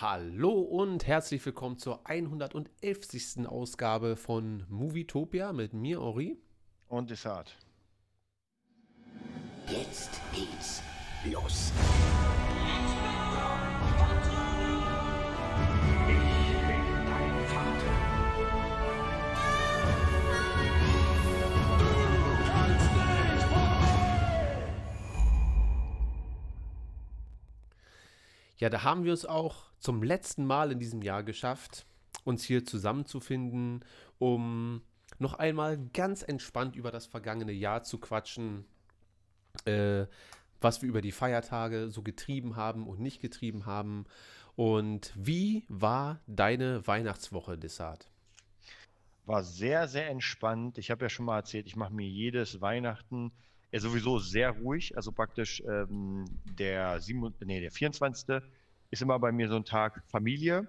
Hallo und herzlich willkommen zur 111. Ausgabe von Movietopia mit mir, Ori. Und Desart. Jetzt geht's los. Ich bin dein Vater. Ja, da haben wir es auch zum letzten Mal in diesem Jahr geschafft, uns hier zusammenzufinden, um noch einmal ganz entspannt über das vergangene Jahr zu quatschen, äh, was wir über die Feiertage so getrieben haben und nicht getrieben haben. Und wie war deine Weihnachtswoche, Dessart? War sehr, sehr entspannt. Ich habe ja schon mal erzählt, ich mache mir jedes Weihnachten ja, sowieso sehr ruhig. Also praktisch ähm, der, 7, nee, der 24. ist immer bei mir so ein Tag Familie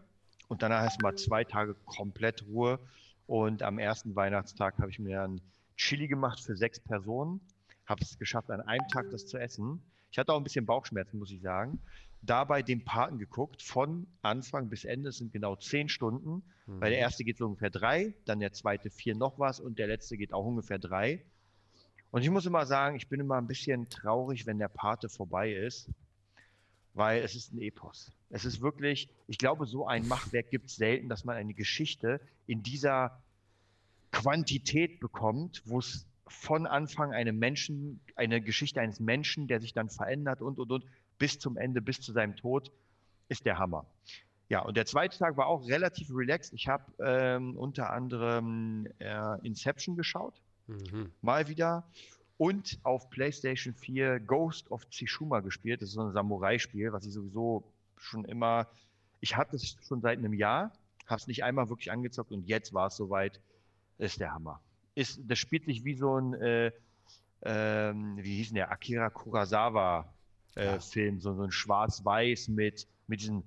und danach erstmal zwei Tage komplett Ruhe. Und am ersten Weihnachtstag habe ich mir ein Chili gemacht für sechs Personen. Habe es geschafft, an einem Tag das zu essen. Ich hatte auch ein bisschen Bauchschmerzen, muss ich sagen. Dabei den Paten geguckt, von Anfang bis Ende. Es sind genau zehn Stunden. Mhm. Weil der erste geht so ungefähr drei, dann der zweite vier noch was und der letzte geht auch ungefähr drei. Und ich muss immer sagen, ich bin immer ein bisschen traurig, wenn der Pate vorbei ist, weil es ist ein Epos. Es ist wirklich, ich glaube, so ein Machwerk gibt es selten, dass man eine Geschichte in dieser Quantität bekommt, wo es von Anfang eine Menschen, eine Geschichte eines Menschen, der sich dann verändert und und und bis zum Ende, bis zu seinem Tod, ist der Hammer. Ja, und der zweite Tag war auch relativ relaxed. Ich habe ähm, unter anderem äh, Inception geschaut Mhm. mal wieder. Und auf PlayStation 4 Ghost of Tsushima gespielt. Das ist so ein Samurai-Spiel, was ich sowieso schon immer. Ich hatte es schon seit einem Jahr, habe es nicht einmal wirklich angezockt und jetzt war es soweit. Ist der Hammer. Ist, das spielt sich wie so ein, äh, ähm, wie hieß denn der, Akira Kurosawa-Film, Ja. so, so ein Schwarz-Weiß mit, mit diesen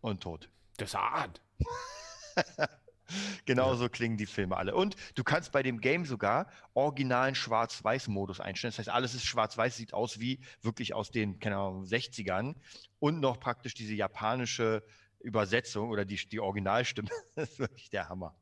und tot. Dessart! Genau so klingen die Filme alle. Und du kannst bei dem Game sogar originalen Schwarz-Weiß-Modus einstellen. Das heißt, alles ist schwarz-weiß, sieht aus wie wirklich aus den, keine Ahnung, 60ern. Und noch praktisch diese japanische Übersetzung oder die, die Originalstimme. Das ist wirklich der Hammer.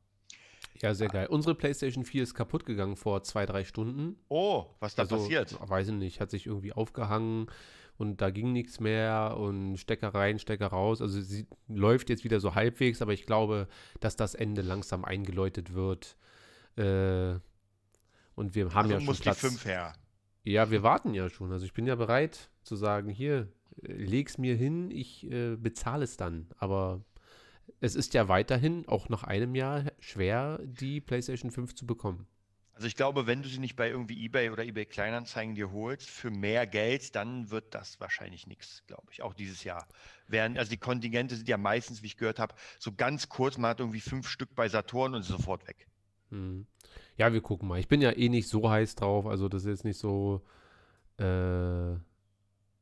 Ja, sehr geil. Unsere PlayStation 4 ist kaputt gegangen vor zwei, drei Stunden. Oh, was da Also, passiert? Weiß ich nicht, hat sich irgendwie aufgehangen und da ging nichts mehr und Stecker rein, Stecker raus. Also sie läuft jetzt wieder so halbwegs, aber ich glaube, dass das Ende langsam eingeläutet wird. Äh, und wir haben Also ja schon muss Platz. die 5 her. Ja, wir warten ja schon. Also ich bin ja bereit zu sagen, hier, äh, leg's mir hin, ich äh, bezahle es dann. Aber es ist ja weiterhin, auch nach einem Jahr, schwer, die PlayStation 5 zu bekommen. Also ich glaube, wenn du sie nicht bei irgendwie eBay oder eBay Kleinanzeigen dir holst für mehr Geld, dann wird das wahrscheinlich nichts, glaube ich, auch dieses Jahr. Während, also die Kontingente sind ja meistens, wie ich gehört habe, so ganz kurz, man hat irgendwie fünf Stück bei Saturn und ist sofort weg. Hm. Ja, wir gucken mal. Ich bin ja eh nicht so heiß drauf, also das ist jetzt nicht so, äh,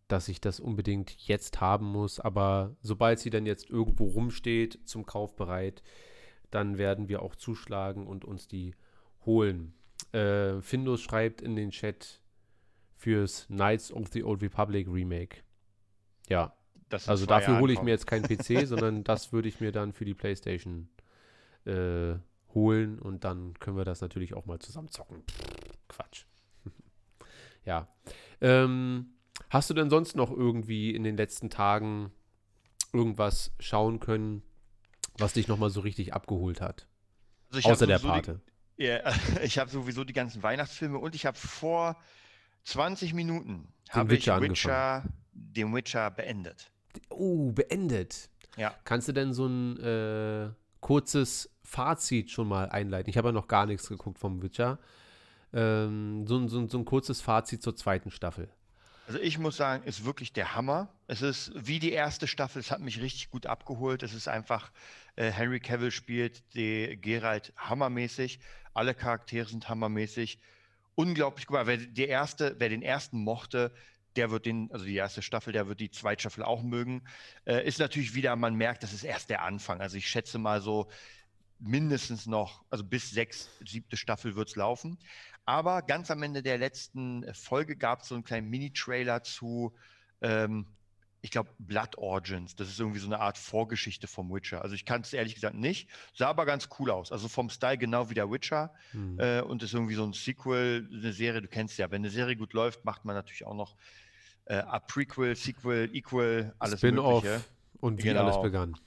dass ich das unbedingt jetzt haben muss, aber sobald sie dann jetzt irgendwo rumsteht, zum Kauf bereit, dann werden wir auch zuschlagen und uns die holen. Äh, Findus schreibt in den Chat fürs Knights of the Old Republic Remake. Ja, also dafür hole ich mir jetzt keinen PC, sondern das würde ich mir dann für die PlayStation äh, holen und dann können wir das natürlich auch mal zusammen zocken. Quatsch. ja. Ähm, hast du denn sonst noch irgendwie in den letzten Tagen irgendwas schauen können, was dich nochmal so richtig abgeholt hat? Also Außer der sowieso Pate. Die, ja, ich habe sowieso die ganzen Weihnachtsfilme und ich habe vor 20 Minuten habe ich Witcher Witcher, den Witcher beendet. Oh, beendet. Ja. Kannst du denn so ein äh, kurzes Fazit schon mal einleiten? Ich habe ja noch gar nichts geguckt vom Witcher. Ähm, so, so, so ein kurzes Fazit zur zweiten Staffel. Also ich muss sagen, ist wirklich der Hammer. Es ist wie die erste Staffel, es hat mich richtig gut abgeholt. Es ist einfach, äh, Henry Cavill spielt die Geralt hammermäßig. Alle Charaktere sind hammermäßig. Unglaublich gut. Wer die erste, wer den ersten mochte, der wird den, also die erste Staffel, der wird die zweite Staffel auch mögen. Äh, ist natürlich wieder, man merkt, das ist erst der Anfang. Also ich schätze mal so mindestens noch, also bis sechs, siebte Staffel wird es laufen. Aber ganz am Ende der letzten Folge gab es so einen kleinen Mini-Trailer zu, ähm, ich glaube, Blood Origins. Das ist irgendwie so eine Art Vorgeschichte vom Witcher. Also ich kann es ehrlich gesagt nicht. Sah aber ganz cool aus. Also vom Style genau wie der Witcher. Hm. Äh, und ist irgendwie so ein Sequel, eine Serie, du kennst ja, wenn eine Serie gut läuft, macht man natürlich auch noch äh, a Prequel, Sequel, Equal, alles Spin-off Mögliche. und wie Genau. alles begann.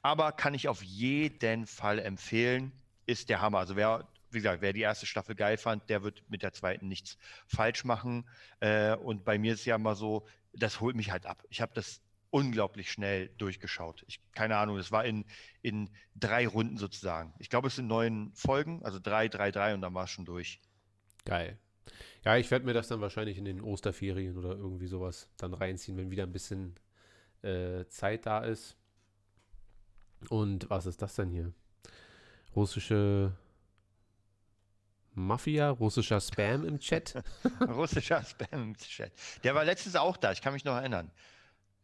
Aber kann ich auf jeden Fall empfehlen, ist der Hammer. Also wer, wie gesagt, wer die erste Staffel geil fand, der wird mit der zweiten nichts falsch machen. Äh, und bei mir ist ja immer so, das holt mich halt ab. Ich habe das unglaublich schnell durchgeschaut. Ich, keine Ahnung, das war in, in drei Runden sozusagen. Ich glaube, es sind neun Folgen, also drei, drei, drei und dann war es schon durch. Geil. Ja, ich werde mir das dann wahrscheinlich in den Osterferien oder irgendwie sowas dann reinziehen, wenn wieder ein bisschen äh, Zeit da ist. Und was ist das denn hier? Russische Mafia, russischer Spam im Chat. Russischer Spam im Chat. Der war letztens auch da, ich kann mich noch erinnern.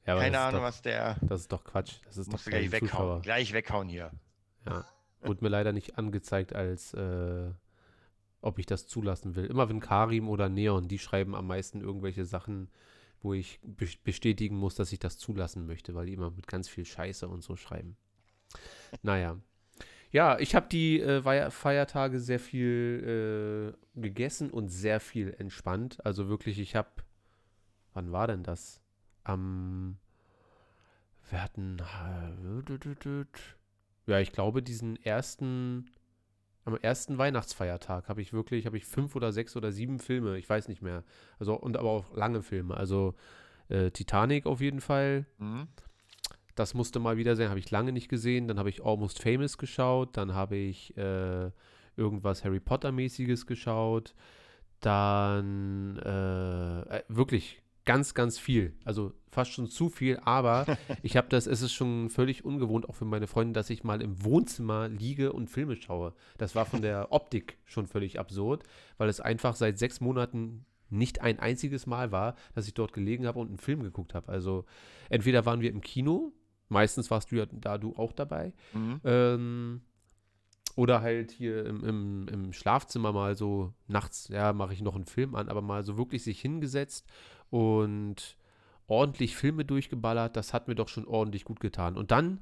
Ja, Keine Ahnung, doch, was der. Das ist doch Quatsch. Das ist doch gleich weghauen. Zuschauer. Gleich weghauen hier. Ja. Wurde mir leider nicht angezeigt, als äh, ob ich das zulassen will. Immer wenn Karim oder Neon, die schreiben am meisten irgendwelche Sachen, wo ich be bestätigen muss, dass ich das zulassen möchte, weil die immer mit ganz viel Scheiße und so schreiben. Naja. Ja, ich habe die äh, Feiertage sehr viel äh, gegessen und sehr viel entspannt. Also wirklich, ich habe, wann war denn das? Am, wir hatten, ja, ich glaube, diesen ersten, am ersten Weihnachtsfeiertag habe ich wirklich, habe ich fünf oder sechs oder sieben Filme, ich weiß nicht mehr. Also, und aber auch lange Filme. Also äh, Titanic auf jeden Fall. Mhm. Das musste mal wieder sein, habe ich lange nicht gesehen. Dann habe ich Almost Famous geschaut. Dann habe ich äh, irgendwas Harry Potter-mäßiges geschaut. Dann äh, äh, wirklich ganz, ganz viel. Also fast schon zu viel, aber ich habe das, es ist schon völlig ungewohnt, auch für meine Freunde, dass ich mal im Wohnzimmer liege und Filme schaue. Das war von der Optik schon völlig absurd, weil es einfach seit sechs Monaten nicht ein einziges Mal war, dass ich dort gelegen habe und einen Film geguckt habe. Also entweder waren wir im Kino, meistens warst du ja da du auch dabei, Mhm. ähm, oder halt hier im, im, im Schlafzimmer mal so nachts, ja, mache ich noch einen Film an, aber mal so wirklich sich hingesetzt und ordentlich Filme durchgeballert, das hat mir doch schon ordentlich gut getan. Und dann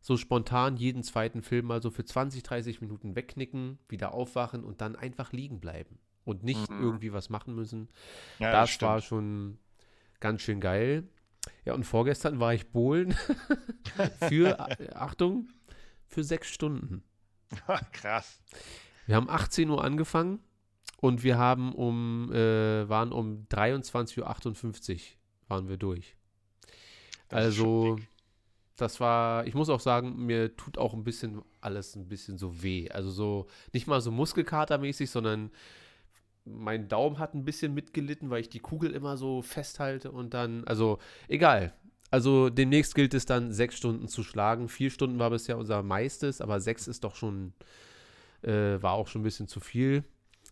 so spontan jeden zweiten Film mal so für 20, 30 Minuten wegknicken, wieder aufwachen und dann einfach liegen bleiben und nicht Mhm. irgendwie was machen müssen. Ja, das stimmt. war schon ganz schön geil. Ja, und vorgestern war ich bowlen für, äh, Achtung, für sechs Stunden. Krass. Wir haben 18 Uhr angefangen und wir haben um, äh, waren um 23.58 Uhr waren wir durch. Das also, das war, ich muss auch sagen, mir tut auch ein bisschen alles ein bisschen so weh. Also so, nicht mal so muskelkatermäßig, sondern mein Daumen hat ein bisschen mitgelitten, weil ich die Kugel immer so festhalte und dann, also egal. Also demnächst gilt es dann, sechs Stunden zu schlagen. Vier Stunden war bisher unser meistes, aber sechs ist doch schon, äh, war auch schon ein bisschen zu viel.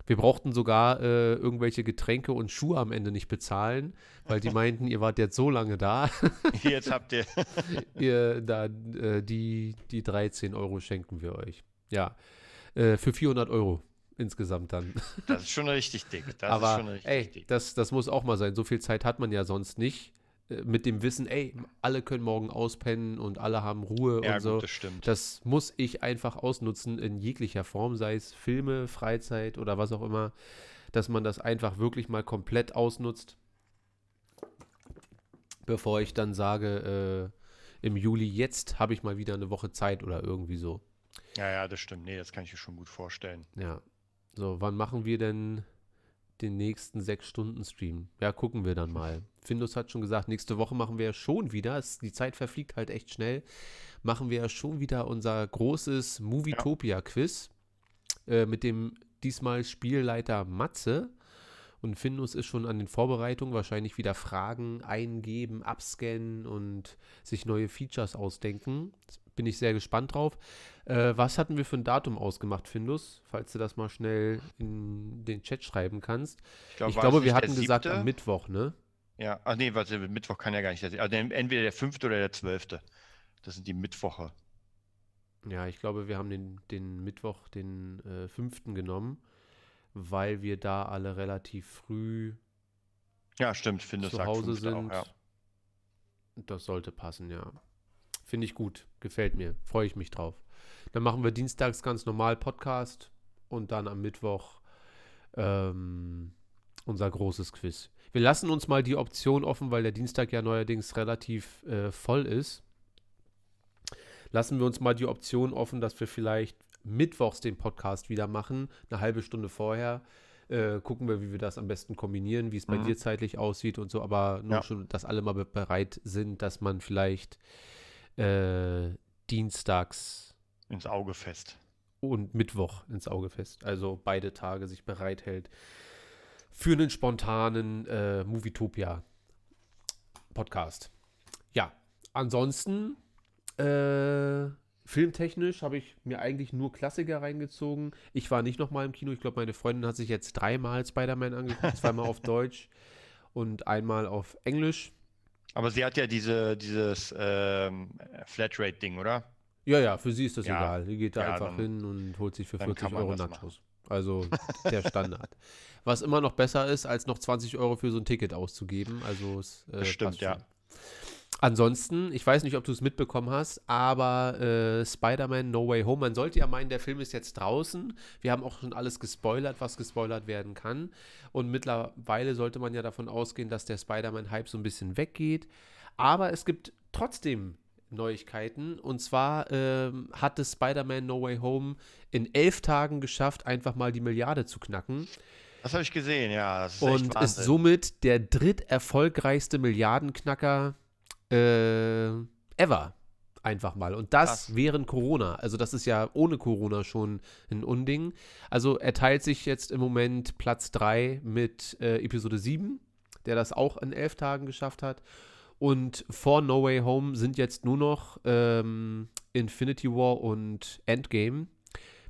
Wir brauchten sogar äh, irgendwelche Getränke und Schuhe am Ende nicht bezahlen, weil die meinten, ihr wart jetzt so lange da, Jetzt habt ihr. ihr, da, äh, die, die 13 Euro schenken wir euch. Ja, äh, für 400 Euro insgesamt dann. Das ist schon richtig dick. Das ist Aber schon richtig ey, dick. das, das muss auch mal sein. So viel Zeit hat man ja sonst nicht. Äh, Mit dem Wissen, ey, alle können morgen auspennen und alle haben Ruhe Ja, und so. gut, das stimmt. Das muss ich einfach ausnutzen in jeglicher Form, sei es Filme, Freizeit oder was auch immer, dass man das einfach wirklich mal komplett ausnutzt, bevor ich dann sage, äh, im Juli, jetzt habe ich mal wieder eine Woche Zeit oder irgendwie so. ja, ja, das stimmt. Nee, das kann ich mir schon gut vorstellen. Ja. So, wann machen wir denn den nächsten sechs Stunden Stream? Ja, gucken wir dann mal. Findus hat schon gesagt, nächste Woche machen wir schon wieder, es, die Zeit verfliegt halt echt schnell, machen wir schon wieder unser großes Movietopia-Quiz äh, mit dem diesmal Spielleiter Matze. Und Findus ist schon an den Vorbereitungen, wahrscheinlich wieder Fragen eingeben, abscannen und sich neue Features ausdenken. Bin ich sehr gespannt drauf. Äh, was hatten wir für ein Datum ausgemacht, Findus? Falls du das mal schnell in den Chat schreiben kannst. glaub, ich glaube, wir hatten gesagt am Mittwoch, ne? Ja, ach nee, warte, Mittwoch kann ja gar nicht. sein. Also entweder der fünfte oder der zwölfte. Das sind die Mittwoche. Ja, ich glaube, wir haben den, den Mittwoch, den äh, fünften genommen, weil wir da alle relativ früh Ja, stimmt. Findus zu Hause sind. Auch, ja. Das sollte passen, ja. Finde ich gut. Gefällt mir. Freue ich mich drauf. Dann machen wir dienstags ganz normal Podcast und dann am Mittwoch ähm, unser großes Quiz. Wir lassen uns mal die Option offen, weil der Dienstag ja neuerdings relativ äh, voll ist. Lassen wir uns mal die Option offen, dass wir vielleicht mittwochs den Podcast wieder machen, eine halbe Stunde vorher. Äh, gucken wir, wie wir das am besten kombinieren, wie es bei Mhm. dir zeitlich aussieht und so, aber nur Ja. schon, dass alle mal be- bereit sind, dass man vielleicht äh, dienstags Ins Auge fest. und Mittwoch ins Auge fest. Also beide Tage sich bereithält für einen spontanen äh, Movietopia Podcast. Ja, ansonsten äh, filmtechnisch habe ich mir eigentlich nur Klassiker reingezogen. Ich war nicht nochmal im Kino. Ich glaube, meine Freundin hat sich jetzt dreimal Spider-Man angeguckt. zweimal auf Deutsch und einmal auf Englisch. Aber sie hat ja diese, dieses ähm, Flatrate-Ding, oder? Ja, ja, für sie ist das Ja. egal. Die geht da Ja, einfach dann- hin und holt sich für dann 40 kann man Euro Nachos. Also der Standard. Was immer noch besser ist, als noch 20 Euro für so ein Ticket auszugeben. Also es äh, Das stimmt, ja. schon. Ansonsten, ich weiß nicht, ob du es mitbekommen hast, aber äh, Spider-Man No Way Home, man sollte ja meinen, der Film ist jetzt draußen. Wir haben auch schon alles gespoilert, was gespoilert werden kann. Und mittlerweile sollte man ja davon ausgehen, dass der Spider-Man-Hype so ein bisschen weggeht. Aber es gibt trotzdem Neuigkeiten. Und zwar ähm, hat es Spider-Man No Way Home in elf Tagen geschafft, einfach mal die Milliarde zu knacken. Das habe ich gesehen, ja. Ist Und ist somit der dritterfolgreichste Milliardenknacker äh, ever. Einfach mal. Und das Krass. während Corona. Also, das ist ja ohne Corona schon ein Unding. Also, er teilt sich jetzt im Moment Platz 3 mit äh, Episode 7, der das auch in elf Tagen geschafft hat. Und vor No Way Home sind jetzt nur noch ähm, Infinity War und Endgame.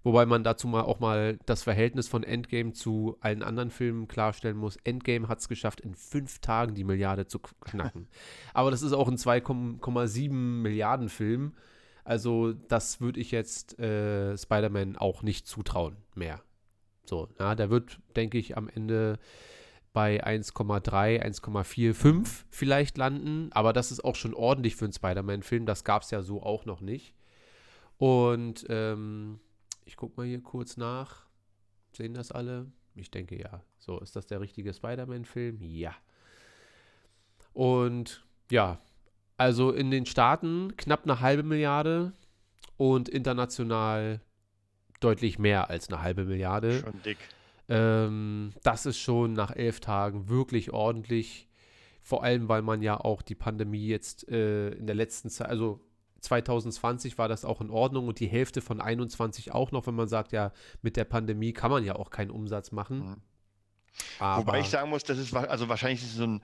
Wobei man dazu mal auch mal das Verhältnis von Endgame zu allen anderen Filmen klarstellen muss. Endgame hat es geschafft, in fünf Tagen die Milliarde zu knacken. Aber das ist auch ein 2,7 Milliarden Film. Also das würde ich jetzt äh, Spider-Man auch nicht zutrauen mehr. So, ja, der wird, denke ich, am Ende bei 1,3, 1,45 vielleicht landen. Aber das ist auch schon ordentlich für einen Spider-Man-Film. Das gab es ja so auch noch nicht. Und ähm, ich gucke mal hier kurz nach. Sehen das alle? Ich denke ja. So, ist das der richtige Spider-Man-Film? Ja. Und ja, also in den Staaten knapp eine halbe Milliarde und international deutlich mehr als eine halbe Milliarde. Schon dick. Ähm, das ist schon nach elf Tagen wirklich ordentlich. Vor allem, weil man ja auch die Pandemie jetzt äh, in der letzten Zeit, also 2020 war das auch in Ordnung und die Hälfte von 21 auch noch, wenn man sagt, ja, mit der Pandemie kann man ja auch keinen Umsatz machen. Mhm. Aber Wobei ich sagen muss, das ist also wahrscheinlich ist so ein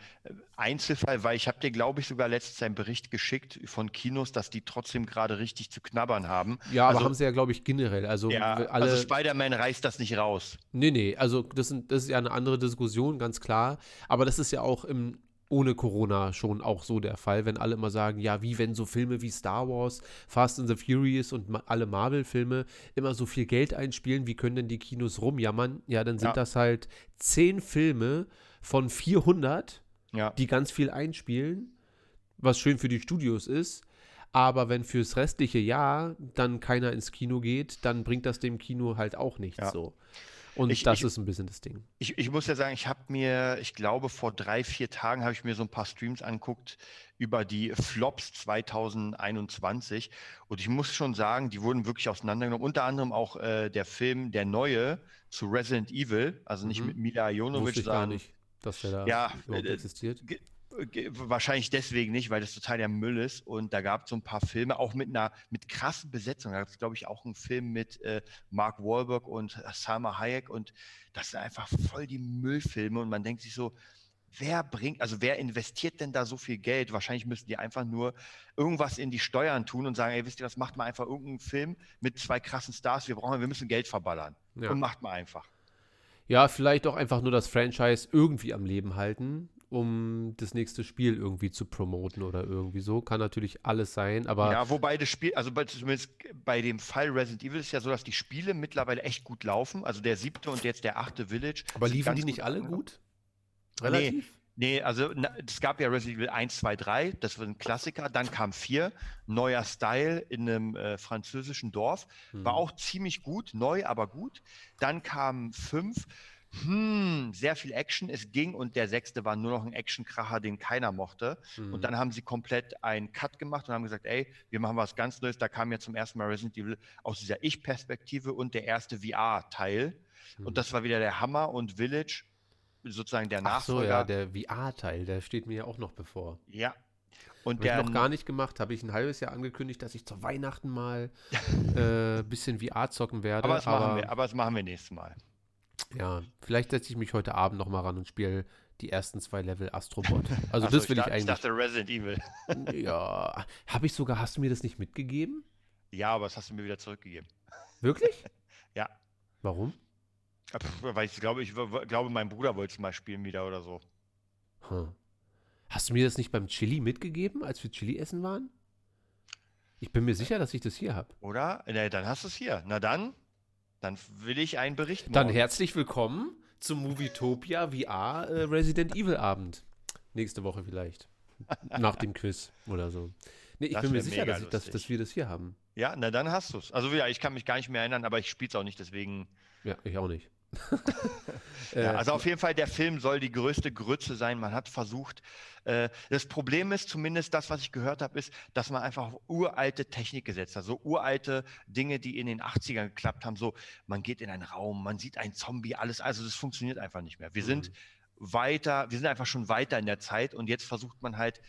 Einzelfall, weil ich habe dir, glaube ich, sogar letztens einen Bericht geschickt von Kinos, dass die trotzdem gerade richtig zu knabbern haben. ja, aber also- haben sie ja, glaube ich, generell. Also Ja, alle. also Spider-Man reißt das nicht raus. Nee, nee, also das, sind, das ist ja eine andere Diskussion, ganz klar. Aber das ist ja auch im, ohne Corona schon auch so der Fall, wenn alle immer sagen, ja, wie wenn so Filme wie Star Wars, Fast and the Furious und ma alle Marvel-Filme immer so viel Geld einspielen, wie können denn die Kinos rumjammern? Ja, dann sind Ja. das halt zehn Filme von 400, Ja. die ganz viel einspielen, was schön für die Studios ist. Aber wenn fürs restliche Jahr dann keiner ins Kino geht, dann bringt das dem Kino halt auch nichts Ja. so. Und Ich- das ich- ist ein bisschen das Ding. Ich, ich muss ja sagen, ich habe mir, ich glaube, vor drei, vier Tagen habe ich mir so ein paar Streams anguckt über die Flops 2021. Und ich muss schon sagen, die wurden wirklich auseinandergenommen. Unter anderem auch äh, der Film, der neue zu Resident Evil, also nicht Mhm. mit Mila Wusste ich gar sondern nicht, dass der da Ja, äh, existiert. Wahrscheinlich deswegen nicht, weil das total der Müll ist. Und da gab es so ein paar Filme, auch mit einer mit krassen Besetzungen. Da gab es, glaube ich, auch einen Film mit äh, Mark Wahlberg und Salma Hayek. Und das sind einfach voll die Müllfilme. Und man denkt sich so, wer bringt, also wer investiert denn da so viel Geld? Wahrscheinlich müssten die einfach nur irgendwas in die Steuern tun und sagen, ey, wisst ihr was, macht mal einfach irgendeinen Film mit zwei krassen Stars. Wir brauchen, wir müssen Geld verballern. Ja. Und macht mal einfach. ja, vielleicht auch einfach nur das Franchise irgendwie am Leben halten, um das nächste Spiel irgendwie zu promoten oder irgendwie so. Kann natürlich alles sein, aber Ja, wobei das Spiel, also bei, zumindest bei dem Fall Resident Evil ist ja so, dass die Spiele mittlerweile echt gut laufen. Also der siebte und jetzt der achte Village. aber liefen die nicht gut alle gut? Relativ? Nee, also na, es gab ja Resident Evil 1, 2, 3, das war ein Klassiker. Dann kam 4, neuer Style in einem äh, französischen Dorf. War Hm. auch ziemlich gut, neu, aber gut. Dann kam 5, hm, sehr viel Action, es ging und der sechste war nur noch ein Actionkracher, den keiner mochte. Mhm. Und dann haben sie komplett einen Cut gemacht und haben gesagt, ey, wir machen was ganz Neues. Da kam ja zum ersten Mal Resident Evil aus dieser Ich-Perspektive und der erste VR-Teil. Mhm. Und das war wieder der Hammer und Village, sozusagen der Ach so, Nachfolger. ja, der VR-Teil, der steht mir ja auch noch bevor. Ja. Und ich der noch gar nicht gemacht, habe ich ein halbes Jahr angekündigt, dass ich zu Weihnachten mal ein äh, bisschen VR zocken werde. aber das, machen wir, aber das machen wir nächstes Mal. Ja, vielleicht setze ich mich heute Abend noch mal ran und spiele die ersten zwei Level Astrobot. Also so, das will ich, dachte- eigentlich. Ich dachte Resident Evil. ja, habe ich sogar, hast du mir das nicht mitgegeben? Ja, aber das hast du mir wieder zurückgegeben. Wirklich? Ja. Warum? Äh, Weil ich glaube, ich glaube, mein Bruder wollte es mal spielen wieder oder so. Hm. Hast du mir das nicht beim Chili mitgegeben, als wir Chili essen waren? Ich bin mir sicher, dass ich das hier habe. Oder? Na, dann hast du es hier. Na dann, dann will ich einen Bericht Dann morgen. herzlich willkommen zum Movietopia VR äh, Resident Evil Abend. Nächste Woche vielleicht. Nach dem Quiz oder so. Nee, ich Das bin mir sicher, dass, ich, dass, dass wir das hier haben. Ja, na dann hast du es. Also ja, ich kann mich gar nicht mehr erinnern, aber ich spiele es auch nicht, deswegen. Ja, ich auch nicht. Ja, Äh, also auf jeden Fall, der Film soll die größte Grütze sein. Man hat versucht. Äh, das Problem ist, zumindest das, was ich gehört habe, ist, dass man einfach auf uralte Technik gesetzt hat. So uralte Dinge, die in den 80ern geklappt haben. So, man geht in einen Raum, man sieht einen Zombie, alles. Also das funktioniert einfach nicht mehr. Wir sind weiter, wir sind einfach schon weiter in der Zeit und jetzt versucht man halt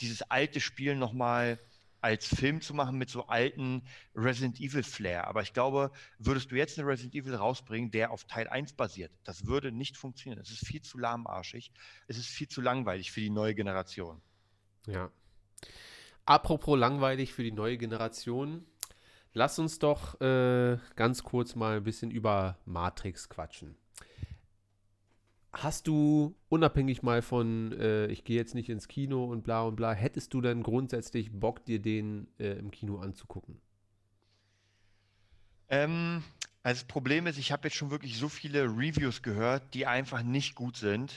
dieses alte Spiel nochmal als Film zu machen mit so alten Resident Evil Flair. Aber ich glaube, würdest du jetzt eine Resident Evil rausbringen, der auf Teil 1 basiert, das würde nicht funktionieren. Es ist viel zu lahmarschig. Es ist viel zu langweilig für die neue Generation. Ja. Apropos langweilig für die neue Generation, lass uns doch äh, ganz kurz mal ein bisschen über Matrix quatschen. Hast du, unabhängig mal von, äh, ich gehe jetzt nicht ins Kino und bla und bla, hättest du denn grundsätzlich Bock, dir den äh, im Kino anzugucken? Ähm, also das Problem ist, ich habe jetzt schon wirklich so viele Reviews gehört, die einfach nicht gut sind.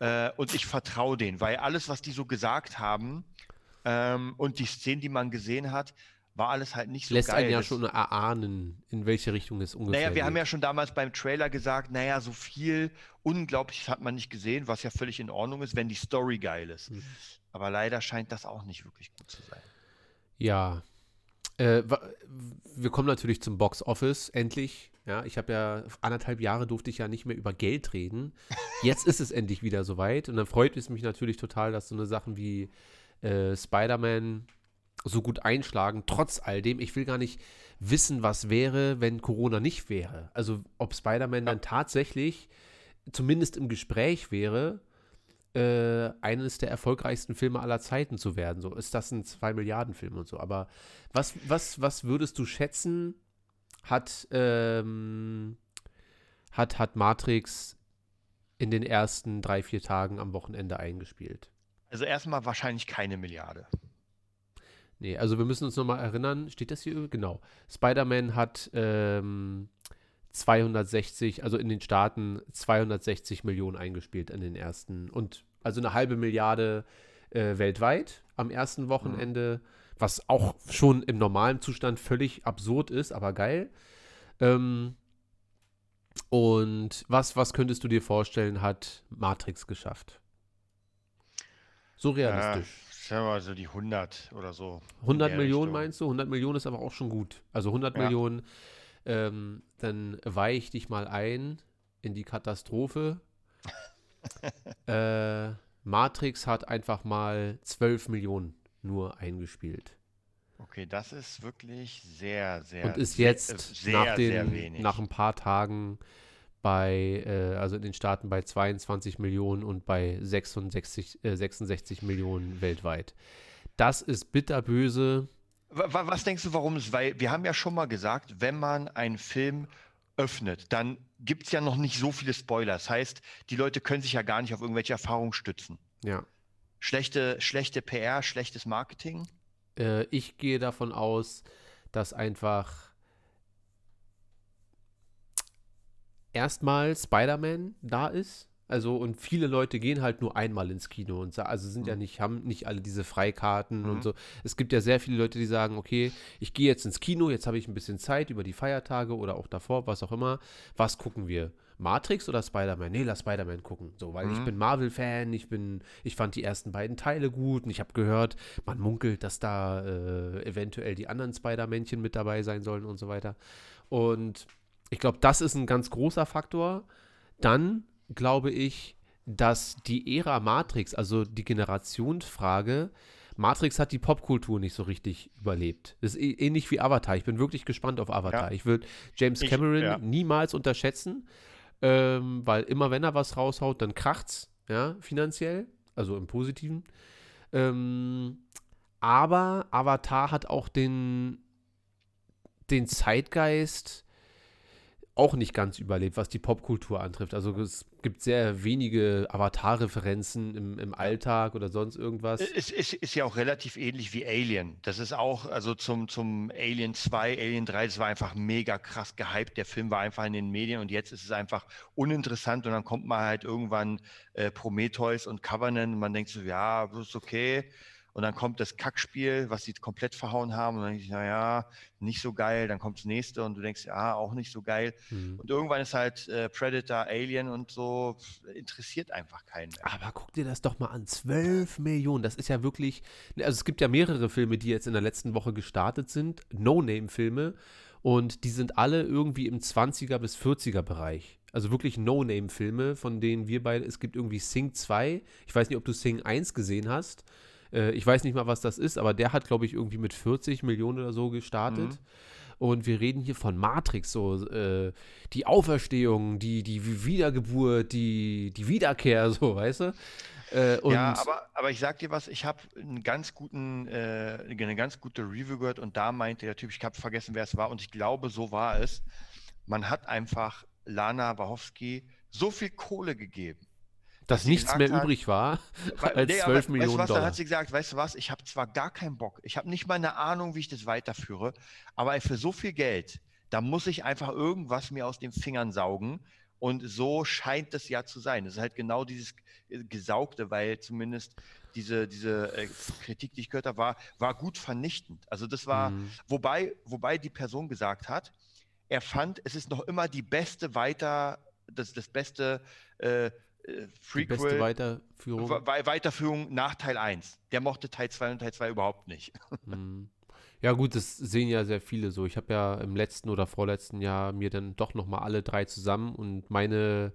Äh, und ich vertraue denen, weil alles, was die so gesagt haben ähm, und die Szenen, die man gesehen hat, war alles halt nicht so Lässt geil. einen ja Das- schon erahnen, in welche Richtung es ungefähr Naja, wir haben geht. ja schon damals beim Trailer gesagt, naja, so viel Unglaubliches hat man nicht gesehen, was ja völlig in Ordnung ist, wenn die Story geil ist. Mhm. Aber leider scheint das auch nicht wirklich gut zu sein. Ja. Äh, wir kommen natürlich zum Box Office, endlich. Ja, ich habe ja anderthalb Jahre durfte ich ja nicht mehr über Geld reden. Jetzt ist es endlich wieder soweit. Und dann freut es mich natürlich total, dass so eine Sachen wie äh, Spider-Man so gut einschlagen, trotz all dem. Ich will gar nicht wissen, was wäre, wenn Corona nicht wäre. Also ob Spider-Man dann tatsächlich zumindest im Gespräch wäre, äh, eines der erfolgreichsten Filme aller Zeiten zu werden. So ist das ein 2 Milliarden Film und so. Aber was, was, was würdest du schätzen, hat, ähm, hat, hat Matrix in den ersten drei, vier Tagen am Wochenende eingespielt? Also erstmal wahrscheinlich keine Milliarde. Nee, also wir müssen uns nochmal erinnern, steht das hier? Genau. Spider-Man hat ähm, 260, also in den Staaten 260 Millionen eingespielt in den ersten und also eine halbe Milliarde äh, weltweit am ersten Wochenende, was auch schon im normalen Zustand völlig absurd ist, aber geil. Ähm, und was, was könntest du dir vorstellen, hat Matrix geschafft? So realistisch. Ja, sagen wir mal so die 100 oder so. in 100 der Millionen Richtung. meinst du? 100 Millionen ist aber auch schon gut. Also 100 Ja. Millionen, ähm, dann weihe ich dich mal ein in die Katastrophe. äh, Matrix hat einfach mal 12 Millionen nur eingespielt. Okay, das ist wirklich sehr, sehr. Und ist jetzt äh, sehr, nach, sehr den, wenig. nach ein paar Tagen bei, äh, also in den Staaten bei 22 Millionen und bei 66, äh, 66 Millionen weltweit. Das ist bitterböse. Wa- wa- Was denkst du, warum es? Weil wir haben ja schon mal gesagt, wenn man einen Film öffnet, dann gibt es ja noch nicht so viele Spoiler. Das heißt, die Leute können sich ja gar nicht auf irgendwelche Erfahrungen stützen. Ja. Schlechte, schlechte PR, schlechtes Marketing. Äh, ich gehe davon aus, dass einfach erstmal Spider-Man da ist. Also, und viele Leute gehen halt nur einmal ins Kino und also sind ja Mhm. nicht, haben nicht alle diese Freikarten Mhm. und so. Es gibt ja sehr viele Leute, die sagen, okay, ich gehe jetzt ins Kino, jetzt habe ich ein bisschen Zeit über die Feiertage oder auch davor, was auch immer. Was gucken wir? Matrix oder Spider-Man? Nee, lass Spider-Man gucken. So, weil ich Mhm. bin Marvel-Fan, ich bin, ich fand die ersten beiden Teile gut und ich habe gehört, man munkelt, dass da äh, eventuell die anderen Spider-Männchen mit dabei sein sollen und so weiter. Und ich glaube, das ist ein ganz großer Faktor. Dann glaube ich, dass die Ära Matrix, also die Generationsfrage, Matrix hat die Popkultur nicht so richtig überlebt. Das ist ä- ähnlich wie Avatar. Ich bin wirklich gespannt auf Avatar. Ja. Ich würde James Ich- Cameron ja. niemals unterschätzen, ähm, weil immer wenn er was raushaut, dann kracht's, ja, finanziell, also im Positiven. Ähm, aber Avatar hat auch den, den Zeitgeist auch nicht ganz überlebt, was die Popkultur antrifft. Also es gibt sehr wenige Avatar-Referenzen im, im Alltag oder sonst irgendwas. Es ist, ist ja auch relativ ähnlich wie Alien. Das ist auch, also zum, zum Alien 2, Alien 3, das war einfach mega krass gehypt. Der Film war einfach in den Medien und jetzt ist es einfach uninteressant und dann kommt man halt irgendwann äh, Prometheus und Covenant und man denkt so, ja, das ist okay. Und dann kommt das Kackspiel, was sie komplett verhauen haben und dann denke ich, naja, nicht so geil. Dann kommt das nächste und du denkst, ja, auch nicht so geil. Hm. Und irgendwann ist halt äh, Predator, Alien und so, interessiert einfach keinen mehr. Aber guck dir das doch mal an. 12 Millionen. Das ist ja wirklich. Also es gibt ja mehrere Filme, die jetzt in der letzten Woche gestartet sind. No-Name-Filme. Und die sind alle irgendwie im 20er bis 40er Bereich. Also wirklich No-Name-Filme, von denen wir beide. Es gibt irgendwie Sing 2. Ich weiß nicht, ob du Sing 1 gesehen hast. Äh, ich weiß nicht mal, was das ist, aber der hat, glaube ich, irgendwie mit 40 Millionen oder so gestartet. Mhm. Und wir reden hier von Matrix, so äh, die Auferstehung, die, die Wiedergeburt, die, die Wiederkehr, so, weißt du? Äh, ja, aber, aber ich sag dir was, ich habe einen ganz guten, äh, eine ganz gute Review gehört und da meinte der Typ, ich habe vergessen, wer es war und ich glaube, so war es. Man hat einfach Lana Wachowski so viel Kohle gegeben. Dass nichts mehr hat- übrig war als nee, 12 aber Weißt du Millionen was, dann Dollar. hat sie gesagt, weißt du was, ich habe zwar gar keinen Bock, ich habe nicht mal eine Ahnung, wie ich das weiterführe, aber für so viel Geld, da muss ich einfach irgendwas mir aus den Fingern saugen und so scheint es ja zu sein. Das ist halt genau dieses äh, Gesaugte, weil zumindest diese, diese äh, Kritik, die ich gehört habe, war, war gut vernichtend. Also das war, Mhm. wobei, wobei die Person gesagt hat, er fand, es ist noch immer die beste Weiter, das, das beste äh, äh, Die beste Weiterführung. We- We Weiterführung nach Teil 1. Der mochte Teil 2 und Teil 2 überhaupt nicht. Mhm. Ja gut, das sehen ja sehr viele so. Ich habe ja im letzten oder vorletzten Jahr mir dann doch noch mal alle drei zusammen und meine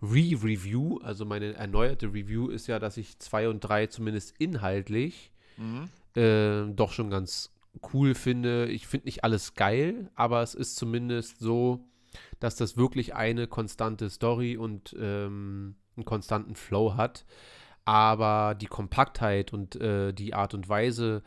Re-Review, also meine erneuerte Review ist ja, dass ich zwei und drei zumindest inhaltlich Mhm. äh, doch schon ganz cool finde. Ich finde nicht alles geil, aber es ist zumindest so, dass das wirklich eine konstante Story und ähm, einen konstanten Flow hat. Aber die Kompaktheit und äh, die Art und Weise,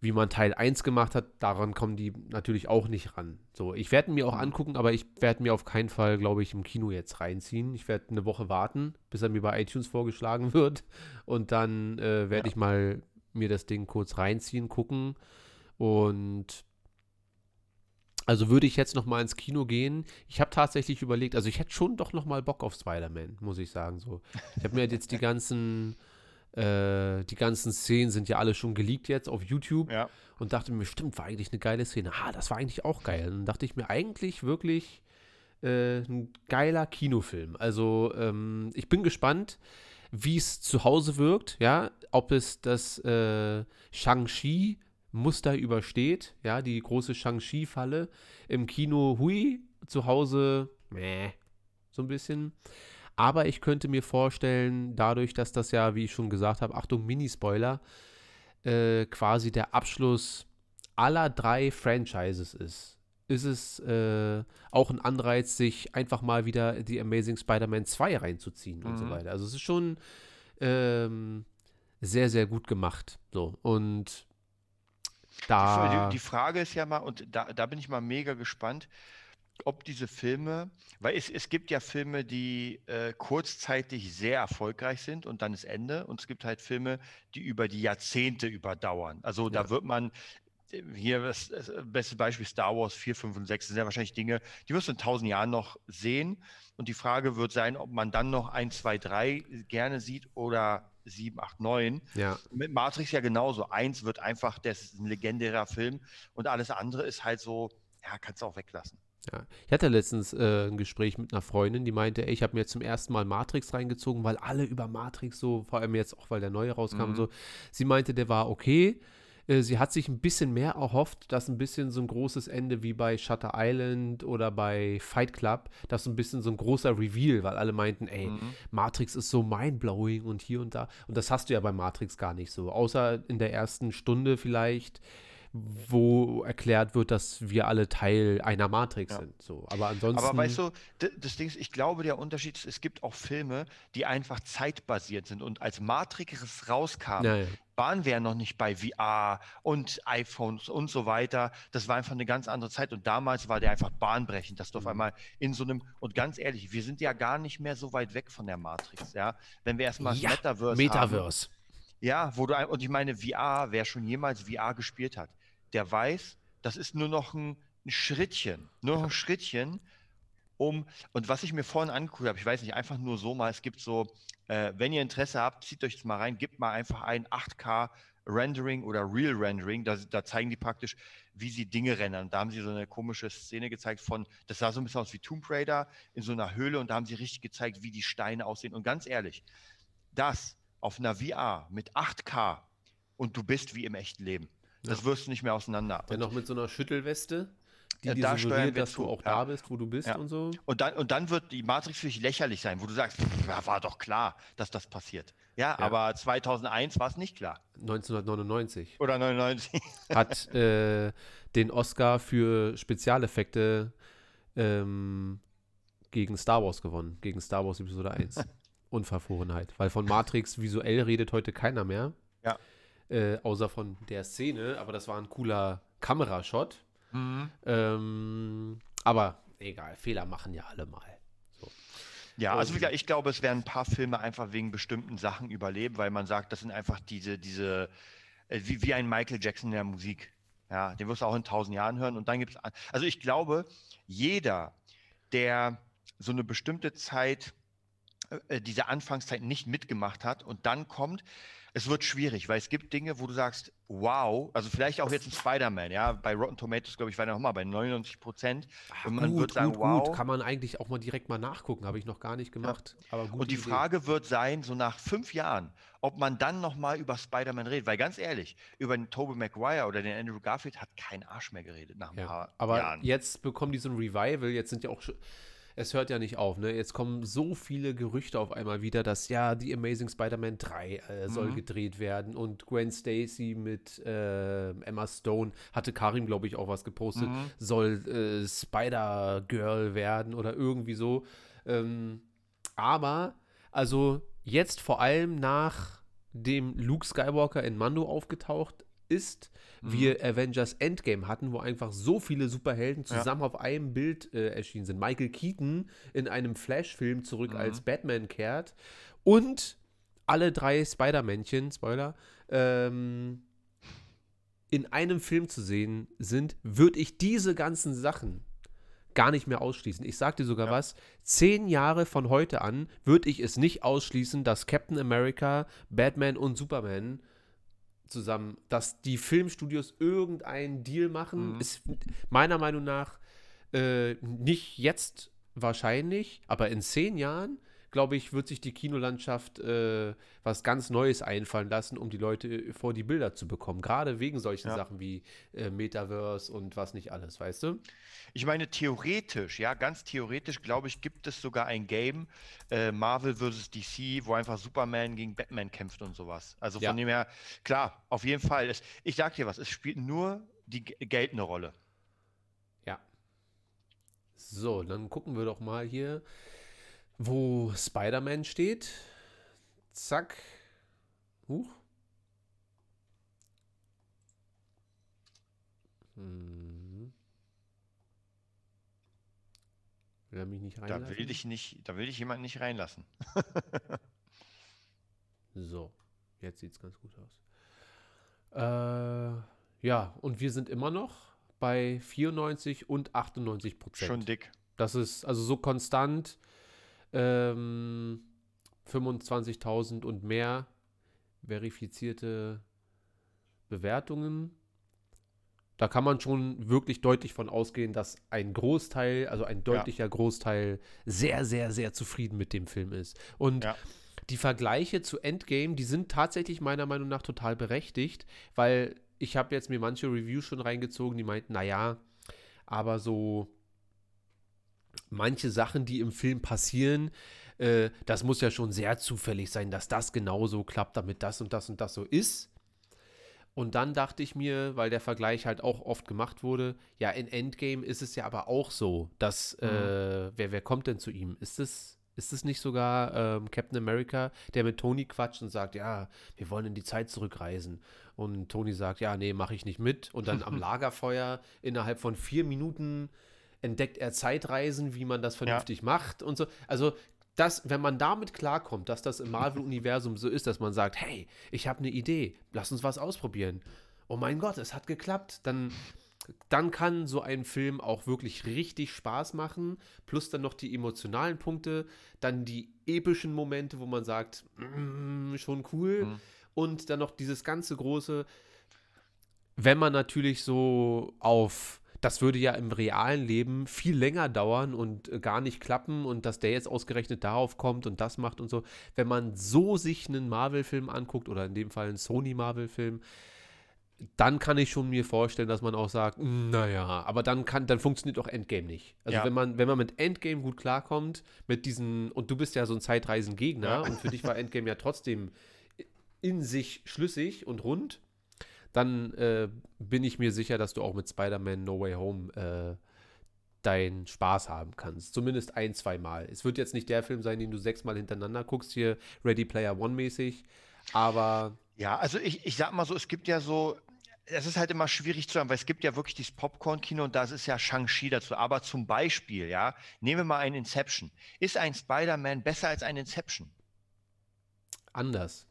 wie man Teil 1 gemacht hat, daran kommen die natürlich auch nicht ran. So, ich werde ihn mir auch angucken, aber ich werde mir auf keinen Fall, glaube ich, im Kino jetzt reinziehen. Ich werde eine Woche warten, bis er mir bei iTunes vorgeschlagen wird. Und dann äh, werde Ja. ich mal mir das Ding kurz reinziehen, gucken. Und also würde ich jetzt noch mal ins Kino gehen. Ich habe tatsächlich überlegt, also ich hätte schon doch noch mal Bock auf Spider-Man, muss ich sagen. So, ich habe mir halt jetzt die ganzen, äh, die ganzen Szenen sind ja alle schon geleakt jetzt auf YouTube Ja. und dachte mir, stimmt, war eigentlich eine geile Szene. Ah, das war eigentlich auch geil. Und dann dachte ich mir, eigentlich wirklich äh, ein geiler Kinofilm. Also ähm, ich bin gespannt, wie es zu Hause wirkt, ja, ob es das äh, Shang-Chi Muster übersteht, ja, die große Shang-Chi-Falle im Kino, hui, zu Hause, meh, so ein bisschen. Aber ich könnte mir vorstellen, dadurch, dass das ja, wie ich schon gesagt habe, Achtung, Mini-Spoiler, äh, quasi der Abschluss aller drei Franchises ist, ist es äh, auch ein Anreiz, sich einfach mal wieder die Amazing Spider-Man 2 reinzuziehen und so Mhm. weiter. Also es ist schon ähm, sehr, sehr gut gemacht. So, und da. Die, die Frage ist ja mal, und da, da bin ich mal mega gespannt, ob diese Filme, weil es, es gibt ja Filme, die äh, kurzzeitig sehr erfolgreich sind und dann ist Ende. Und es gibt halt Filme, die über die Jahrzehnte überdauern. Also da Ja. wird man, hier das, das beste Beispiel Star Wars 4, 5 und 6 sind ja wahrscheinlich Dinge, die wirst du in tausend Jahren noch sehen. Und die Frage wird sein, ob man dann noch 1, 2, 3 gerne sieht oder 7, 8, 9. Ja. Mit Matrix ja genauso. Eins wird einfach, das ist ein legendärer Film und alles andere ist halt so, ja, kannst du auch weglassen. Ja. Ich hatte letztens äh, ein Gespräch mit einer Freundin, die meinte, ey, ich habe mir zum ersten Mal Matrix reingezogen, weil alle über Matrix so, vor allem jetzt auch, weil der neue rauskam, Mhm. so. Sie meinte, der war okay. Äh, Sie hat sich ein bisschen mehr erhofft, dass ein bisschen so ein großes Ende wie bei Shutter Island oder bei Fight Club, dass so ein bisschen so ein großer Reveal, weil alle meinten, ey, Mhm. Matrix ist so mindblowing und hier und da. Und das hast du ja bei Matrix gar nicht so. Außer in der ersten Stunde vielleicht, wo erklärt wird, dass wir alle Teil einer Matrix Ja. sind. So. Aber ansonsten. Aber weißt du, das Ding ist, ich glaube, der Unterschied ist, es gibt auch Filme, die einfach zeitbasiert sind. Und als Matrix rauskam, Ja, ja. Waren wir ja noch nicht bei VR und iPhones und so weiter. Das war einfach eine ganz andere Zeit. Und damals war der einfach bahnbrechend, dass du Mhm. auf einmal in so einem, und ganz ehrlich, wir sind ja gar nicht mehr so weit weg von der Matrix, ja. Wenn wir erstmal das Ja, Metaverse haben, Metaverse. ja, wo du, und ich meine, VR, wer schon jemals VR gespielt hat, der weiß, das ist nur noch ein, ein Schrittchen, nur noch ein Schrittchen, um, und was ich mir vorhin angeguckt habe, ich weiß nicht, einfach nur so mal, es gibt so, äh, wenn ihr Interesse habt, zieht euch das mal rein, gebt mal einfach ein 8K Rendering oder Real Rendering, da, da zeigen die praktisch, wie sie Dinge rendern. Da haben sie so eine komische Szene gezeigt von, das sah so ein bisschen aus wie Tomb Raider in so einer Höhle und da haben sie richtig gezeigt, wie die Steine aussehen. Und ganz ehrlich, das auf einer VR mit 8K und du bist wie im echten Leben. Das Ja. wirst du nicht mehr auseinander. Dann noch mit so einer Schüttelweste, die Ja, dir da suggeriert, dass du zu, auch ja. da bist, wo du bist Ja. und so. Und dann, und dann wird die Matrix für dich lächerlich sein, wo du sagst, "Pff, ja, war doch klar, dass das passiert. Ja, Ja. aber 2001 war es nicht klar. 1999 Oder 99. hat äh, den Oscar für Spezialeffekte ähm, gegen Star Wars gewonnen, gegen Star Wars Episode 1. Unverfrorenheit, weil von Matrix visuell redet heute keiner mehr. Ja. Äh, außer von der Szene, aber das war ein cooler Kamerashot. Ähm, aber egal, Fehler machen ja alle mal. Ja, also ich glaube, es werden ein paar Filme einfach wegen bestimmten Sachen überleben, weil man sagt, das sind einfach diese, diese, äh, wie, wie ein Michael Jackson in der Musik. Ja, den wirst du auch in tausend Jahren hören. Und dann gibt es, also ich glaube, jeder, der so eine bestimmte Zeit, äh, diese Anfangszeit nicht mitgemacht hat und dann kommt, es wird schwierig, weil es gibt Dinge, wo du sagst, wow, also vielleicht auch jetzt ein Spider-Man, ja, bei Rotten Tomatoes, glaube ich, war der nochmal bei 99 Prozent. Und man wird sagen, wow. kann man eigentlich auch mal direkt mal nachgucken, habe ich noch gar nicht gemacht. Aber gute Und die Idee. Frage wird sein, so nach fünf Jahren, ob man dann nochmal über Spider-Man redet. Weil ganz ehrlich, über den Tobey Maguire oder den Andrew Garfield hat kein Arsch mehr geredet nach ein Ja, paar aber Jahren. jetzt bekommen die so ein Revival. Jetzt sind ja auch schon. Es hört ja nicht auf, ne? Jetzt kommen so viele Gerüchte auf einmal wieder, dass ja die Amazing Spider-Man 3 äh, soll Mhm. gedreht werden und Gwen Stacy mit äh, Emma Stone, hatte Karim, glaube ich, auch was gepostet, Mhm. soll äh, Spider-Girl werden oder irgendwie so. Ähm, aber, also jetzt vor allem nach dem Luke Skywalker in Mando aufgetaucht ist, Mhm. wir Avengers Endgame hatten, wo einfach so viele Superhelden Ja. zusammen auf einem Bild äh, erschienen sind. Michael Keaton in einem Flash-Film zurück Mhm. als Batman kehrt und alle drei Spider-Männchen, Spoiler, ähm, in einem Film zu sehen sind, würde ich diese ganzen Sachen gar nicht mehr ausschließen. Ich sag dir sogar Ja. was, zehn Jahre von heute an würde ich es nicht ausschließen, dass Captain America, Batman und Superman zusammen, dass die Filmstudios irgendeinen Deal machen, Mhm. ist meiner Meinung nach äh, nicht jetzt wahrscheinlich, aber in zehn Jahren, glaube ich, wird sich die Kinolandschaft äh, was ganz Neues einfallen lassen, um die Leute vor die Bilder zu bekommen. Gerade wegen solchen Ja. Sachen wie äh, Metaverse und was nicht alles, weißt du? Ich meine, theoretisch, ja, ganz theoretisch, glaube ich, gibt es sogar ein Game, äh, Marvel vs. DC, wo einfach Superman gegen Batman kämpft und sowas. Also von Ja. dem her, klar, auf jeden Fall. Es, ich sag dir was, es spielt nur die Geld eine Rolle. Ja. So, dann gucken wir doch mal hier, wo Spider-Man steht. Zack. Huch. Hm. Will er mich nicht Da reinlassen? will dich nicht, da will dich jemand nicht reinlassen. So, jetzt sieht es ganz gut aus. Äh, Ja, und wir sind immer noch bei 94 und 98 Prozent. Schon dick. Das ist also so konstant. Ähm, 25.000 und mehr verifizierte Bewertungen. Da kann man schon wirklich deutlich von ausgehen, dass ein Großteil, also ein deutlicher Großteil, sehr, sehr, sehr zufrieden mit dem Film ist. Und Ja. die Vergleiche zu Endgame, die sind tatsächlich meiner Meinung nach total berechtigt, weil ich habe jetzt mir manche Reviews schon reingezogen, die meinten, naja, aber so manche Sachen, die im Film passieren, äh, das muss ja schon sehr zufällig sein, dass das genauso klappt, damit das und das und das so ist. Und dann dachte ich mir, weil der Vergleich halt auch oft gemacht wurde, ja, in Endgame ist es ja aber auch so, dass, äh, wer, wer kommt denn zu ihm? Ist es, ist es nicht sogar ähm, Captain America, der mit Tony quatscht und sagt, ja, wir wollen in die Zeit zurückreisen. Und Tony sagt, ja, nee, mache ich nicht mit. Und dann am Lagerfeuer innerhalb von vier Minuten entdeckt er Zeitreisen, wie man das vernünftig macht und so. Also das, wenn man damit klarkommt, dass das im Marvel-Universum so ist, dass man sagt, hey, ich habe eine Idee, lass uns was ausprobieren. Oh mein Gott, es hat geklappt. Dann, dann kann so ein Film auch wirklich richtig Spaß machen. Plus dann noch die emotionalen Punkte, dann die epischen Momente, wo man sagt, mm, schon cool. Mhm. Und dann noch dieses ganze große, wenn man natürlich so auf, das würde ja im realen Leben viel länger dauern und äh, gar nicht klappen und dass der jetzt ausgerechnet darauf kommt und das macht und so. Wenn man so sich einen Marvel-Film anguckt oder in dem Fall einen Sony-Marvel-Film, dann kann ich schon mir vorstellen, dass man auch sagt, "Mm, naja, aber dann kann, dann funktioniert auch Endgame nicht. Also Ja. wenn man, wenn man mit Endgame gut klarkommt, mit diesen, und du bist ja so ein Zeitreisengegner Ja. und für dich war Endgame ja trotzdem in sich schlüssig und rund, dann äh, bin ich mir sicher, dass du auch mit Spider-Man No Way Home äh, deinen Spaß haben kannst. Zumindest ein, zwei Mal. Es wird jetzt nicht der Film sein, den du sechsmal hintereinander guckst, hier Ready Player One mäßig, aber Ja, also ich, ich sag mal so, es gibt ja so, es ist halt immer schwierig zu sagen, weil es gibt ja wirklich dieses Popcorn-Kino und das ist ja Shang-Chi dazu. Aber zum Beispiel, ja, nehmen wir mal einen Inception. Ist ein Spider-Man besser als ein Inception? anders.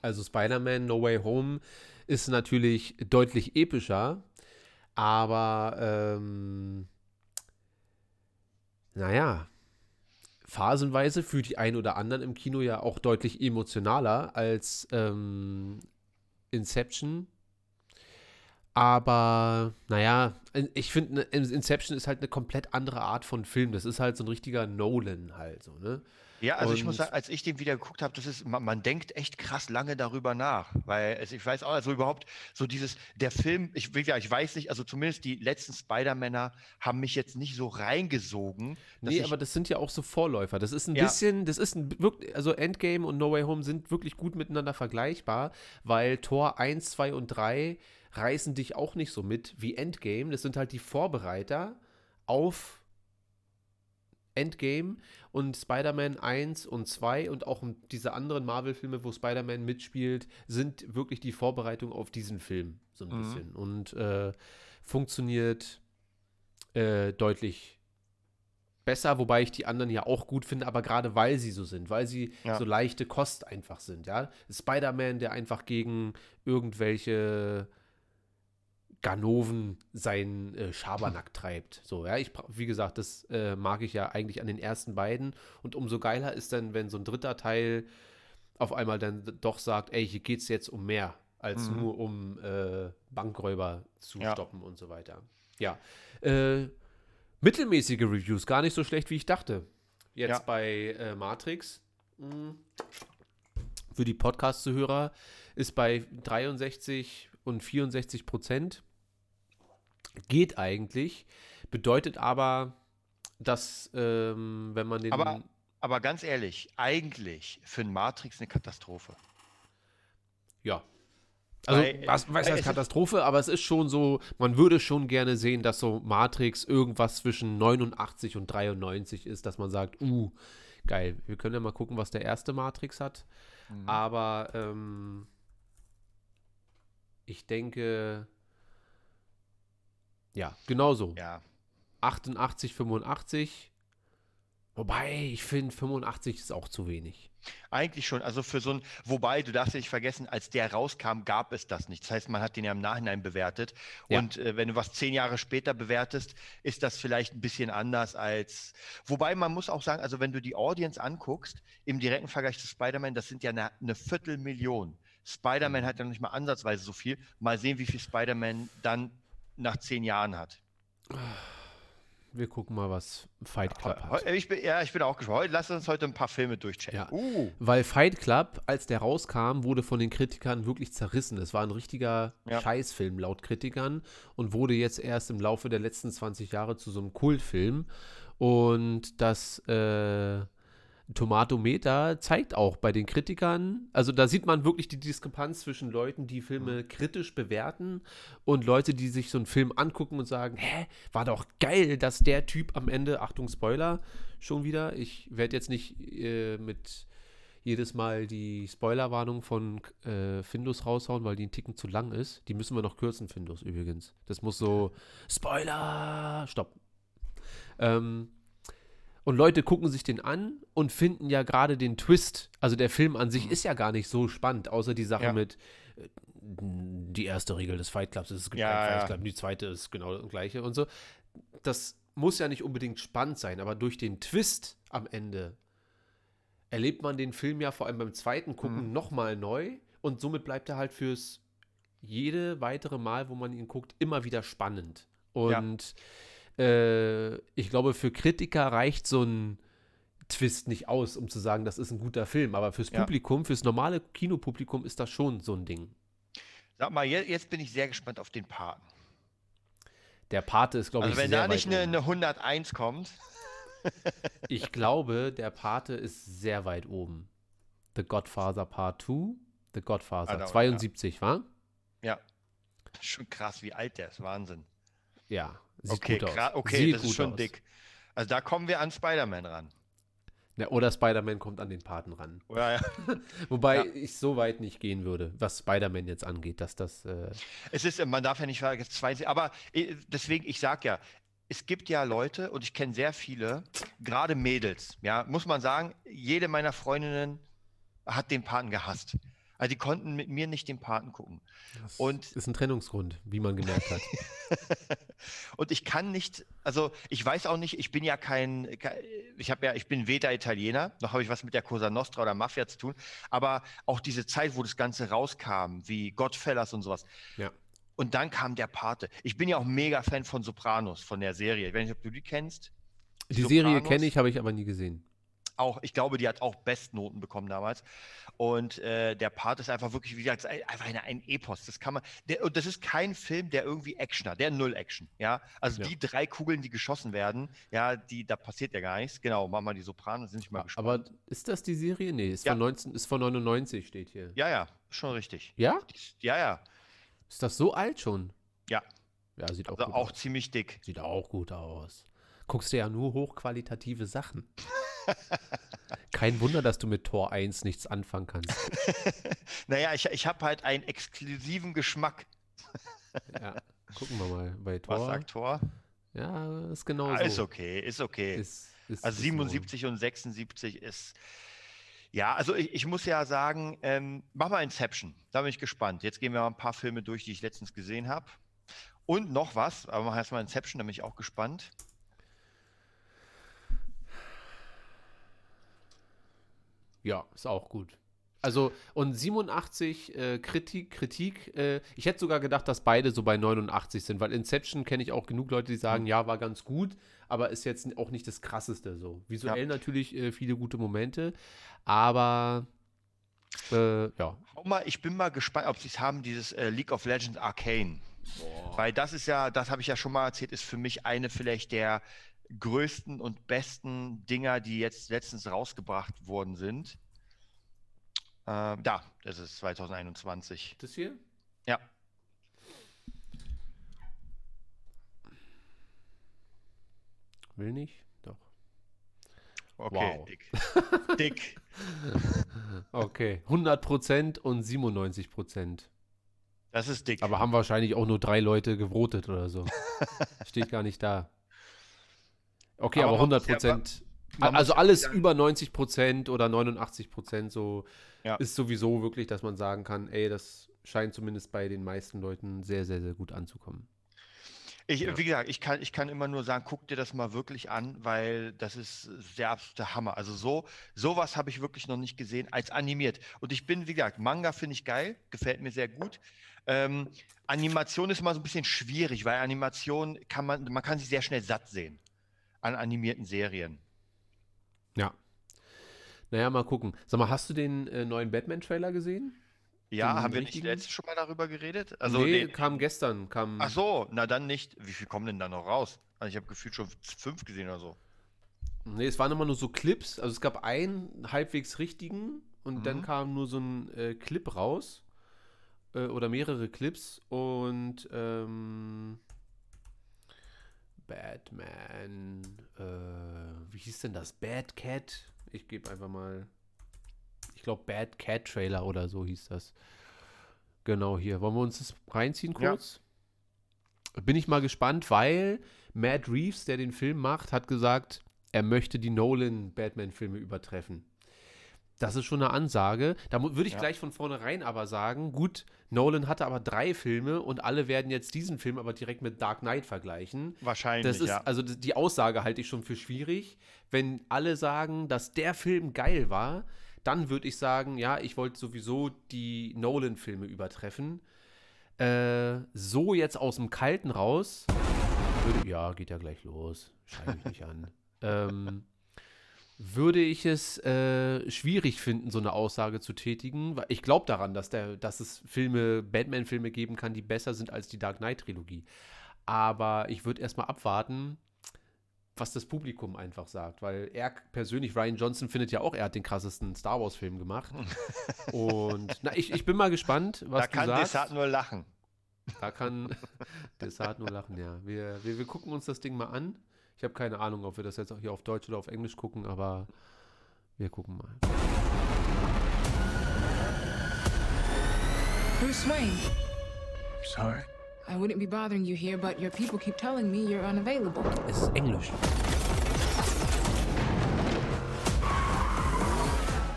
Also Spider-Man No Way Home ist natürlich deutlich epischer, aber ähm, naja, phasenweise für die einen oder anderen im Kino ja auch deutlich emotionaler als ähm, Inception. Aber, naja, ich finde, Inception ist halt eine komplett andere Art von Film. Das ist halt so ein richtiger Nolan halt so, ne? Ja, also ich muss Und- sagen, als ich den wieder geguckt habe, das ist, man, man denkt echt krass lange darüber nach, weil es, ich weiß auch, also überhaupt so dieses, der Film, ich, ja, ich weiß nicht, also zumindest die letzten Spider-Männer haben mich jetzt nicht so reingesogen. Nee, ich, aber das sind ja auch so Vorläufer. Das ist ein Ja. bisschen, das ist ein wirklich, also Endgame und No Way Home sind wirklich gut miteinander vergleichbar, weil Tor 1, 2 und 3 reißen dich auch nicht so mit wie Endgame. Das sind halt die Vorbereiter auf Endgame und Spider-Man 1 und 2 und auch diese anderen Marvel-Filme, wo Spider-Man mitspielt, sind wirklich die Vorbereitung auf diesen Film so ein Mhm. bisschen und äh, funktioniert äh, deutlich besser, wobei ich die anderen ja auch gut finde, aber gerade weil sie so sind, weil sie Ja. so leichte Kost einfach sind, ja. Spider-Man, der einfach gegen irgendwelche Ganoven seinen äh, Schabernack treibt. So, ja, ich, wie gesagt, das äh, mag ich ja eigentlich an den ersten beiden. Und umso geiler ist dann, wenn so ein dritter Teil auf einmal dann doch sagt, ey, hier geht's jetzt um mehr, als Mhm. nur um äh, Bankräuber zu Ja. stoppen und so weiter. Ja. Äh, mittelmäßige Reviews, gar nicht so schlecht, wie ich dachte. Jetzt Ja. bei äh, Matrix. mh, Für die Podcast-Zuhörer ist bei 63 und 64 Prozent. Geht eigentlich. Bedeutet aber, dass, ähm, wenn man den. Aber- aber ganz ehrlich, eigentlich für einen Matrix eine Katastrophe. Ja. Also, Weil- was, was heißt Katastrophe? Aber es ist schon so, man würde schon gerne sehen, dass so Matrix irgendwas zwischen 89 und 93 ist, dass man sagt, uh, geil. Wir können ja mal gucken, was der erste Matrix hat. Mhm. Aber ähm, ich denke, ja, genauso. Ja, 88, 85. Wobei, ich finde, 85 ist auch zu wenig. Eigentlich schon. Also für so ein, wobei, du darfst ja nicht vergessen, als der rauskam, gab es das nicht. Das heißt, man hat den ja im Nachhinein bewertet. Ja. Und äh, wenn du was zehn Jahre später bewertest, ist das vielleicht ein bisschen anders als. Wobei man muss auch sagen, also wenn du die Audience anguckst, im direkten Vergleich zu Spider-Man, das sind ja eine, eine Viertelmillion. Spider-Man hat ja noch nicht mal ansatzweise so viel. Mal sehen, wie viel Spider-Man dann nach zehn Jahren hat. Wir gucken mal, was Fight Club Heu- hat. Ich bin, ja, ich bin auch gespannt. Lass uns heute ein paar Filme durchchecken. Ja. Uh, Weil Fight Club, als der rauskam, wurde von den Kritikern wirklich zerrissen. Es war ein richtiger Ja. Scheißfilm laut Kritikern und wurde jetzt erst im Laufe der letzten 20 Jahre zu so einem Kultfilm. Und das äh, Tomatometer zeigt auch bei den Kritikern, also da sieht man wirklich die Diskrepanz zwischen Leuten, die Filme kritisch bewerten und Leute, die sich so einen Film angucken und sagen, hä, war doch geil, dass der Typ am Ende, Achtung Spoiler, schon wieder, ich werde jetzt nicht äh, mit jedes Mal die Spoilerwarnung von äh, Findus raushauen, weil die einen Ticken zu lang ist. Die müssen wir noch kürzen, Findus übrigens. Das muss so, Spoiler, stopp. Ähm, und Leute gucken sich den an und finden ja gerade den Twist. Also der Film an sich ist ja gar nicht so spannend, außer die Sache Ja. mit äh, die erste Regel des Fight Clubs ist, es gibt Ja, keinen Fight ja. Club, die zweite ist genau das gleiche und so. Das muss ja nicht unbedingt spannend sein, aber durch den Twist am Ende erlebt man den Film ja vor allem beim zweiten Gucken Mhm. nochmal neu und somit bleibt er halt fürs jede weitere Mal, wo man ihn guckt, immer wieder spannend. Und äh, ich glaube, für Kritiker reicht so ein Twist nicht aus, um zu sagen, das ist ein guter Film. Aber fürs Ja. Publikum, fürs normale Kinopublikum ist das schon so ein Ding. sag mal, jetzt, bin ich sehr gespannt auf den Paten. Der Pate ist, glaube Also ich, wenn sehr da nicht eine, eine 101 kommt, Ich glaube, der Pate ist sehr weit oben. The Godfather Part 2, The Godfather, da- 72, wa? ja, schon krass, wie alt der ist, Wahnsinn. Ja, sieht okay, gut aus. okay, Sieht das ist schon aus. dick. Also da kommen wir an Spider-Man ran. Ja, oder Spider-Man kommt an den Paten ran. Ja, ja. Wobei ich so weit nicht gehen würde, was Spider-Man jetzt angeht, dass das. Äh, Es ist, man darf ja nicht vergessen, zwei, aber äh, deswegen, ich sag ja, es gibt ja Leute und ich kenne sehr viele, gerade Mädels, ja, muss man sagen, jede meiner Freundinnen hat den Paten gehasst. Also die konnten mit mir nicht den Paten gucken. das Und- ist ein Trennungsgrund, wie man gemerkt hat. Und ich kann nicht, also ich weiß auch nicht, ich bin ja kein, ke- ich habe ja, ich bin weder Italiener, noch habe ich was mit der Cosa Nostra oder Mafia zu tun, aber auch diese Zeit, wo das Ganze rauskam, wie Godfellas und sowas. Ja. Und dann kam der Pate. Ich bin ja auch mega Fan von Sopranos, von der Serie. Ich weiß nicht, ob du die kennst. Die Serie Sopranos. kenne ich, habe ich aber nie gesehen. Auch, ich glaube, die hat auch Bestnoten bekommen damals. Und äh, der Part ist einfach wirklich, wie gesagt, einfach eine, ein Epos. Das kann man. Der, und das ist kein Film, der irgendwie Action hat. Der null Action. Ja. Also Ja. die drei Kugeln, die geschossen werden, ja, die, da passiert ja gar nichts. Genau, machen wir die Sopranos, sind ich mal gespannt. Aber ist das die Serie? Nee, ist, Ja. von 19, ist von 99, steht hier. ja, ja, schon richtig. Ja? Ja, ja. Ist das so alt schon? Ja. Ja, sieht auch Also gut auch aus. ziemlich dick. Sieht auch gut aus. Guckst du ja nur hochqualitative Sachen. Kein Wunder, dass du mit Tor 1 nichts anfangen kannst. Naja, ich, ich habe halt einen exklusiven Geschmack. Ja, gucken wir mal bei Was Tor. sagt Thor? Ja, ist genau Ah, so. ist okay, ist okay. Ist, ist, Also ist in Ordnung. 77 und 76 ist. Ja, also ich, ich muss ja sagen, ähm, mach mal Inception. Da bin ich gespannt. Jetzt gehen wir mal ein paar Filme durch, die ich letztens gesehen habe. Und noch was, aber mach erstmal Inception, da bin ich auch gespannt. Ja, ist auch gut. Also, und 87 äh, Kritik, Kritik, äh, ich hätte sogar gedacht, dass beide so bei 89 sind, weil Inception kenne ich auch genug Leute, die sagen, ja, war ganz gut, aber ist jetzt auch nicht das krasseste so. Visuell natürlich äh, viele gute Momente, aber äh, ja. Hau mal, ich bin mal gespannt, ob sie es haben, dieses äh, League of Legends Arcane. Weil das ist ja, das habe ich ja schon mal erzählt, ist für mich eine vielleicht der größten und besten Dinger, die jetzt letztens rausgebracht worden sind. Ähm, da, das ist 2021. Das hier? Ja. Will nicht? Doch. Okay, Wow. dick. dick. Okay, 100% und 97%. Das ist dick. Aber haben wahrscheinlich auch nur drei Leute gewotet oder so. Steht gar nicht da. Okay, Aber aber, man muss ja- 100% man also alles über 90 Prozent oder 89 Prozent so Ja. ist sowieso wirklich, dass man sagen kann, ey, das scheint zumindest bei den meisten Leuten sehr, sehr, sehr gut anzukommen. Ich, Ja. Wie gesagt, ich kann, ich kann immer nur sagen, guck dir das mal wirklich an, weil das ist der absolute Hammer. Also so, sowas habe ich wirklich noch nicht gesehen als animiert. Und ich bin, wie gesagt, Manga finde ich geil, gefällt mir sehr gut. Ähm, Animation ist immer so ein bisschen schwierig, weil Animation kann man, man kann sich sehr schnell satt sehen an animierten Serien. Ja. Naja, mal gucken. Sag mal, hast du den äh, neuen Batman-Trailer gesehen? Ja, Den haben wir nicht letztes schon mal darüber geredet? Also, nee, nee. kam gestern. Kam, Ach so, na dann nicht. Wie viel kommen denn da noch raus? Also ich habe gefühlt schon fünf gesehen oder so. Nee, es waren immer nur so Clips. Also es gab einen halbwegs richtigen und dann Mhm. kam nur so ein äh, Clip raus. Äh, oder mehrere Clips. Und ähm, Batman. Äh, wie hieß denn das? Bad Cat? Ich gebe einfach mal. Ich glaube, Bad Cat Trailer oder so hieß das. Genau hier. Wollen wir uns das reinziehen Ja. kurz? Bin ich mal gespannt, weil Matt Reeves, der den Film macht, hat gesagt, er möchte die Nolan-Batman-Filme übertreffen. Das ist schon eine Ansage. Da würde ich Ja. gleich von vornherein aber sagen, gut, Nolan hatte aber drei Filme und alle werden jetzt diesen Film aber direkt mit Dark Knight vergleichen. Wahrscheinlich, Das ist, ja. also die Aussage halte ich schon für schwierig. Wenn alle sagen, dass der Film geil war, dann würde ich sagen, ja, ich wollte sowieso die Nolan-Filme übertreffen. Äh, so jetzt aus dem Kalten raus, würde, ja, geht ja gleich los. Schreibe ich nicht an. Ähm, würde ich es äh, schwierig finden, so eine Aussage zu tätigen. Weil ich glaube daran, dass, der, dass es Filme, Batman-Filme geben kann, die besser sind als die Dark Knight-Trilogie. Aber ich würde erstmal abwarten, was das Publikum einfach sagt. Weil er persönlich, Ryan Johnson, findet ja auch, er hat den krassesten Star Wars-Film gemacht. Und na, ich, ich bin mal gespannt, was da du kann sagst. Desart nur lachen. Da kann Desart nur lachen, ja. Wir, wir, wir gucken uns das Ding mal an. Ich habe keine Ahnung, ob wir das jetzt auch hier auf Deutsch oder auf Englisch gucken, aber wir gucken mal. Bruce Wayne, Sorry. I wouldn't be bothering you here, but your people keep telling me you're unavailable. Es ist Englisch.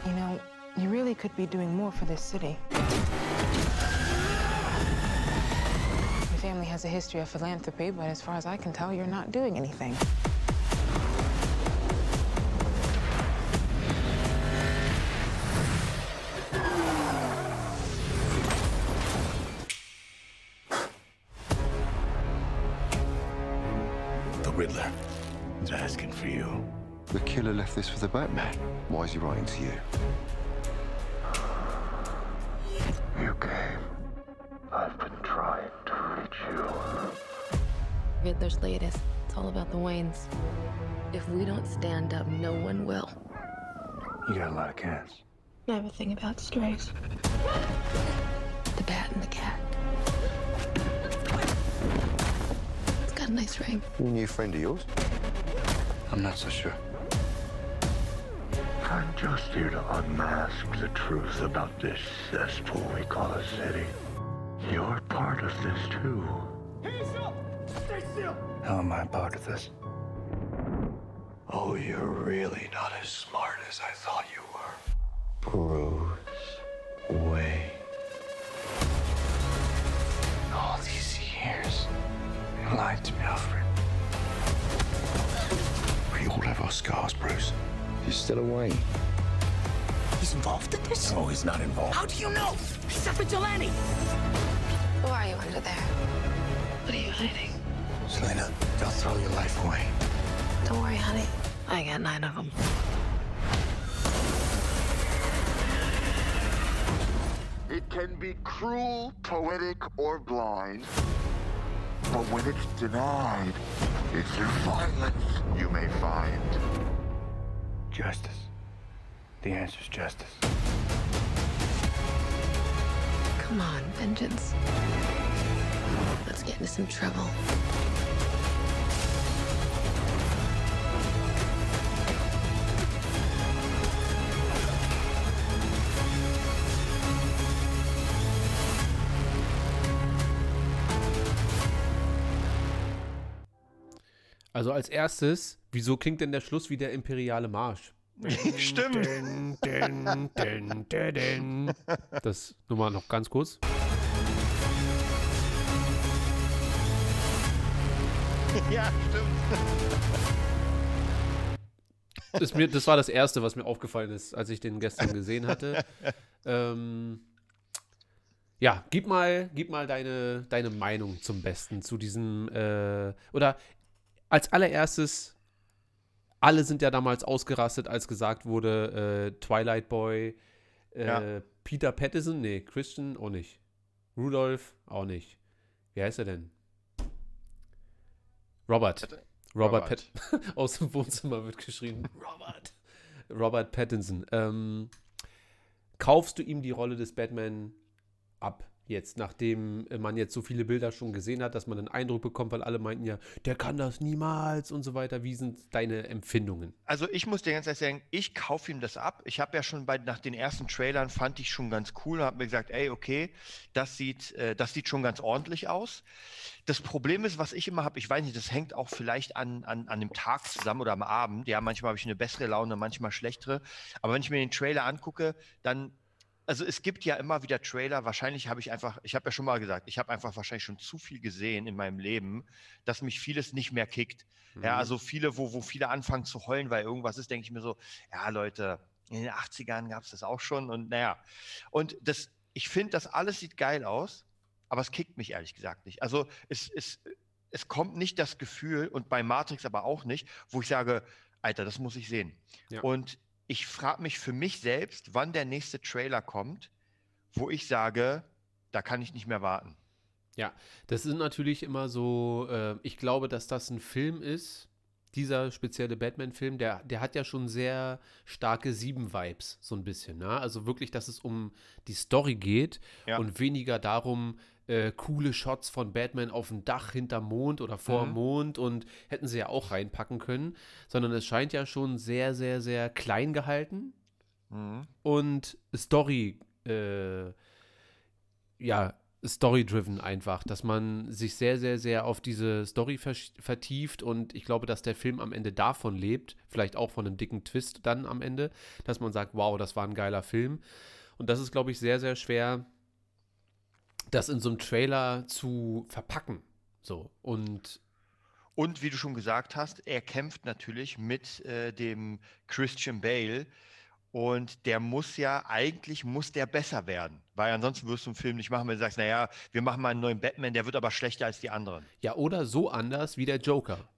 You know, you really could be doing more for this city. Has a history of philanthropy, but as far as I can tell, you're not doing anything. The Riddler is asking for you. The killer left this for the Batman. Why is he writing to you? You the Waynes. If we don't stand up, no one will. You got a lot of cats. I have a thing about strays. The bat and the cat. It's got a nice ring. New friend of yours? I'm not so sure. I'm just here to unmask the truth about this cesspool we call a city. You're part of this too. How am I part of this? Oh, you're really not as smart as I thought you were. Bruce Wayne. All these years, you lied to me, Alfred. We all have our scars, Bruce. He's still away. He's involved in this? No, he's not involved. How do you know? He's a vigilante. Who are you under there? What are you hiding? Selena, don't throw your life away. Don't worry, honey. I got nine of them. It can be cruel, poetic, or blind. But when it's denied, it's through violence you may find. Justice. The answer's justice. Come on, vengeance. Let's get into some trouble. Also als erstes, Wieso klingt denn der Schluss wie der imperiale Marsch? Stimmt. Das nur mal noch ganz kurz. Ja, stimmt. Das, mir, das war das Erste, was mir aufgefallen ist, als ich den gestern gesehen hatte. ähm, ja, gib mal, gib mal deine, deine Meinung zum Besten zu diesem, äh, oder als allererstes, alle sind ja damals ausgerastet, als gesagt wurde, äh, Twilight Boy, äh, Ja. Peter Patterson, nee, Christian auch nicht. Rudolph auch nicht. Wie heißt er denn? Robert. Robert, Robert. Pat aus dem Wohnzimmer wird geschrien. Robert. Robert Pattinson. Ähm, kaufst du ihm die Rolle des Batman ab? Jetzt, nachdem äh, man jetzt so viele Bilder schon gesehen hat, dass man einen Eindruck bekommt, weil alle meinten ja, der kann das niemals und so weiter. Wie sind deine Empfindungen? Also ich muss dir ganz ehrlich sagen, ich kaufe ihm das ab. Ich habe ja schon bei nach den ersten Trailern fand ich schon ganz cool und habe mir gesagt, ey, okay, das sieht, äh, das sieht schon ganz ordentlich aus. Das Problem ist, was ich immer habe, ich weiß nicht, das hängt auch vielleicht an, an, an dem Tag zusammen oder am Abend. Ja, manchmal habe ich eine bessere Laune, manchmal schlechtere. Aber wenn ich mir den Trailer angucke, dann also es gibt ja immer wieder Trailer. Wahrscheinlich habe ich einfach, ich habe ja schon mal gesagt, ich habe einfach wahrscheinlich schon zu viel gesehen in meinem Leben, dass mich vieles nicht mehr kickt. Ja, Mhm. also viele, wo, wo viele anfangen zu heulen, weil irgendwas ist, denke ich mir so, ja Leute, in den 80ern gab es das auch schon und naja. Und das, ich finde, das alles sieht geil aus, aber es kickt mich ehrlich gesagt nicht. Also es, es, es kommt nicht das Gefühl und bei Matrix aber auch nicht, wo ich sage, Alter, das muss ich sehen. Ja. Und ich frage mich für mich selbst, wann der nächste Trailer kommt, wo ich sage, da kann ich nicht mehr warten. Ja, das sind natürlich immer so, äh, ich glaube, dass das ein Film ist, dieser spezielle Batman-Film, der, der hat ja schon sehr starke Sieben-Vibes, so ein bisschen. Ne? Also wirklich, dass es um die Story geht Ja. und weniger darum, äh, coole Shots von Batman auf dem Dach hinterm Mond oder vor Mhm. Mond und hätten sie ja auch reinpacken können, sondern es scheint ja schon sehr, sehr, sehr klein gehalten Mhm. und Story, äh, ja, Story-driven einfach, dass man sich sehr, sehr, sehr auf diese Story vertieft und ich glaube, dass der Film am Ende davon lebt, vielleicht auch von einem dicken Twist dann am Ende, dass man sagt, wow, das war ein geiler Film. Und das ist, glaube ich, sehr, sehr schwer, das in so einem Trailer zu verpacken. So. Und Und wie du schon gesagt hast, er kämpft natürlich mit äh, dem Christian Bale. Und der muss ja, eigentlich muss der besser werden. Weil ansonsten wirst du einen Film nicht machen, wenn du sagst, naja, wir machen mal einen neuen Batman, der wird aber schlechter als die anderen. ja, oder so anders wie der Joker.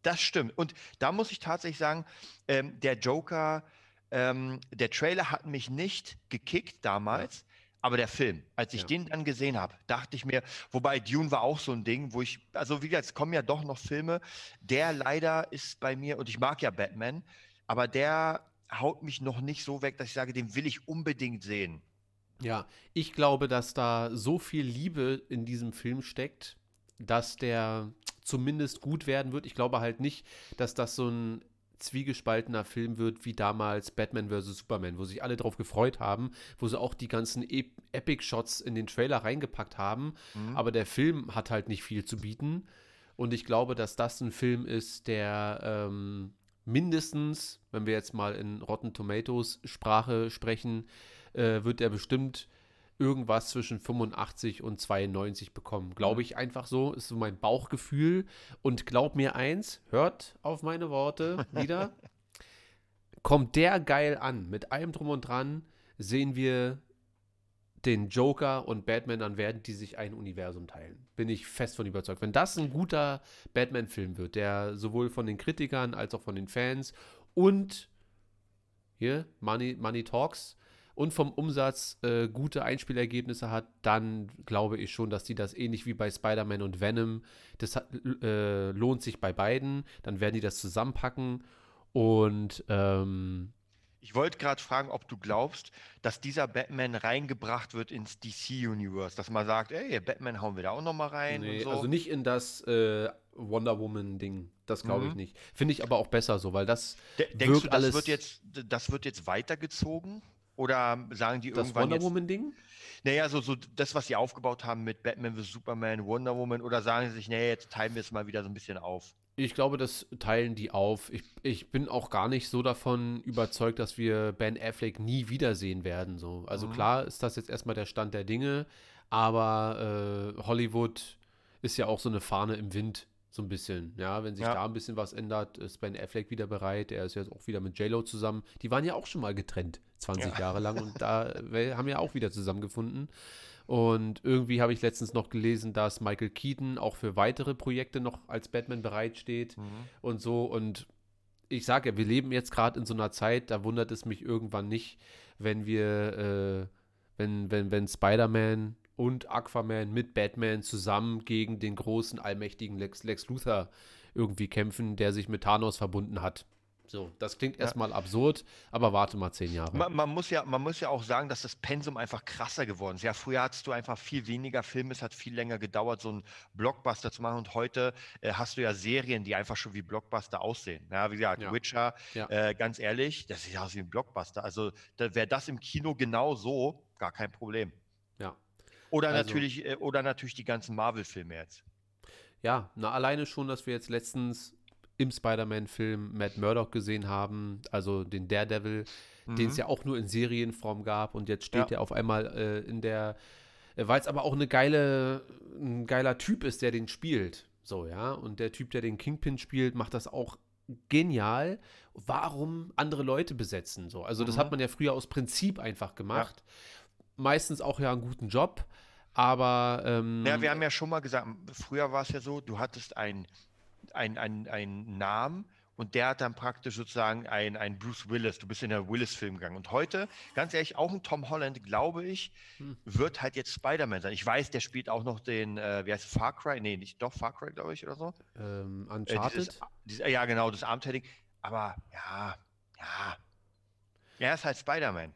Das stimmt. Und da muss ich tatsächlich sagen, ähm, der Joker, ähm, der Trailer hat mich nicht gekickt damals, aber der Film, als ich Ja. den dann gesehen habe, dachte ich mir, wobei Dune war auch so ein Ding, wo ich, also wie gesagt, es kommen ja doch noch Filme, der leider ist bei mir, und ich mag ja Batman, aber der haut mich noch nicht so weg, dass ich sage, den will ich unbedingt sehen. Ja, ich glaube, dass da so viel Liebe in diesem Film steckt, dass der zumindest gut werden wird. Ich glaube halt nicht, dass das so ein zwiegespaltener Film wird wie damals Batman vs. Superman, wo sich alle drauf gefreut haben, wo sie auch die ganzen e Epic-Shots in den Trailer reingepackt haben. Aber der Film hat halt nicht viel zu bieten. Und ich glaube, dass das ein Film ist, der ähm, mindestens, wenn wir jetzt mal in Rotten Tomatoes Sprache sprechen, äh, wird er bestimmt irgendwas zwischen 85 und 92 bekommen. Glaube ich einfach so, ist so mein Bauchgefühl. Und glaub mir eins, hört auf meine Worte wieder. Kommt der geil an, mit allem drum und dran, sehen wir den Joker und Batman, dann werden die sich ein Universum teilen. Bin ich fest von überzeugt. Wenn das ein guter Batman-Film wird, der sowohl von den Kritikern als auch von den Fans und hier, Money, Money Talks und vom Umsatz äh, gute Einspielergebnisse hat, dann glaube ich schon, dass die das ähnlich wie bei Spider-Man und Venom, das hat, äh, lohnt sich bei beiden. Dann werden die das zusammenpacken und ähm, Ich wollte gerade fragen, ob du glaubst, dass dieser Batman reingebracht wird ins DC-Universe, dass man sagt, ey, Batman hauen wir da auch nochmal rein Nee, und so. also nicht in das äh, Wonder Woman-Ding. Das glaube ich Mhm. nicht. Finde ich aber auch besser so, weil das De denkst wirkt du, das alles. wird jetzt, das wird jetzt weitergezogen? Oder sagen die das irgendwann Wonder jetzt, Woman-Ding? naja, so, so das, was sie aufgebaut haben mit Batman vs. Superman, Wonder Woman, oder sagen sie sich, nee, jetzt teilen wir es mal wieder so ein bisschen auf? Ich glaube, das teilen die auf. Ich, ich bin auch gar nicht so davon überzeugt, dass wir Ben Affleck nie wiedersehen werden. So. Also Mhm. klar ist das jetzt erstmal der Stand der Dinge, aber äh, Hollywood ist ja auch so eine Fahne im Wind, so ein bisschen. Ja, wenn sich Ja. da ein bisschen was ändert, ist Ben Affleck wieder bereit. Er ist jetzt auch wieder mit J-Lo zusammen. Die waren ja auch schon mal getrennt, 20 Ja. Jahre lang und da äh, haben ja auch wieder zusammengefunden. Und irgendwie habe ich letztens noch gelesen, dass Michael Keaton auch für weitere Projekte noch als Batman bereitsteht und so. Und ich sage ja, wir leben jetzt gerade in so einer Zeit, da wundert es mich irgendwann nicht, wenn wir, äh, wenn, wenn, wenn Spider-Man und Aquaman mit Batman zusammen gegen den großen, allmächtigen Lex, Lex Luthor irgendwie kämpfen, der sich mit Thanos verbunden hat. So, das klingt erstmal absurd, aber warte mal zehn Jahre. Man, man, muss ja, man muss ja auch sagen, dass das Pensum einfach krasser geworden ist. Ja, früher hattest du einfach viel weniger Filme, es hat viel länger gedauert, so einen Blockbuster zu machen. Und heute äh, hast du ja Serien, die einfach schon wie Blockbuster aussehen. Ja, wie gesagt, Ja. Witcher, Ja. äh, ganz ehrlich, das sieht aus wie ein Blockbuster. Also da wäre das im Kino genau so, gar kein Problem. Ja. Oder Also- natürlich, äh, oder natürlich die ganzen Marvel-Filme jetzt. Ja, na alleine schon, dass wir jetzt letztens im Spider-Man-Film Matt Murdock gesehen haben, also den Daredevil, den es ja auch nur in Serienform gab und jetzt steht Mhm. Ja. er auf einmal äh, in der, äh, weil es aber auch eine geile, ein geiler Typ ist, der den spielt. So, ja, und der Typ, der den Kingpin spielt, macht das auch genial. Warum andere Leute besetzen? So, also das Mhm. hat man ja früher aus Prinzip einfach gemacht. Meistens auch ja einen guten Job, aber ähm, Ja, wir haben ja schon mal gesagt, früher war es ja so, du hattest einen ein, ein Namen und der hat dann praktisch sozusagen ein, ein Bruce Willis, du bist in der Willis-Film gegangen. Und heute, ganz ehrlich, auch ein Tom Holland, glaube ich, Hm. wird halt jetzt Spider-Man sein. Ich weiß, der spielt auch noch den, äh, wie heißt es, Far Cry? Nee, nicht, doch, Far Cry, glaube ich, oder so. ähm, Äh, Uncharted. dieses, dieses, ja, genau, das Armtailing. Aber ja, ja. Er ist halt Spider-Man.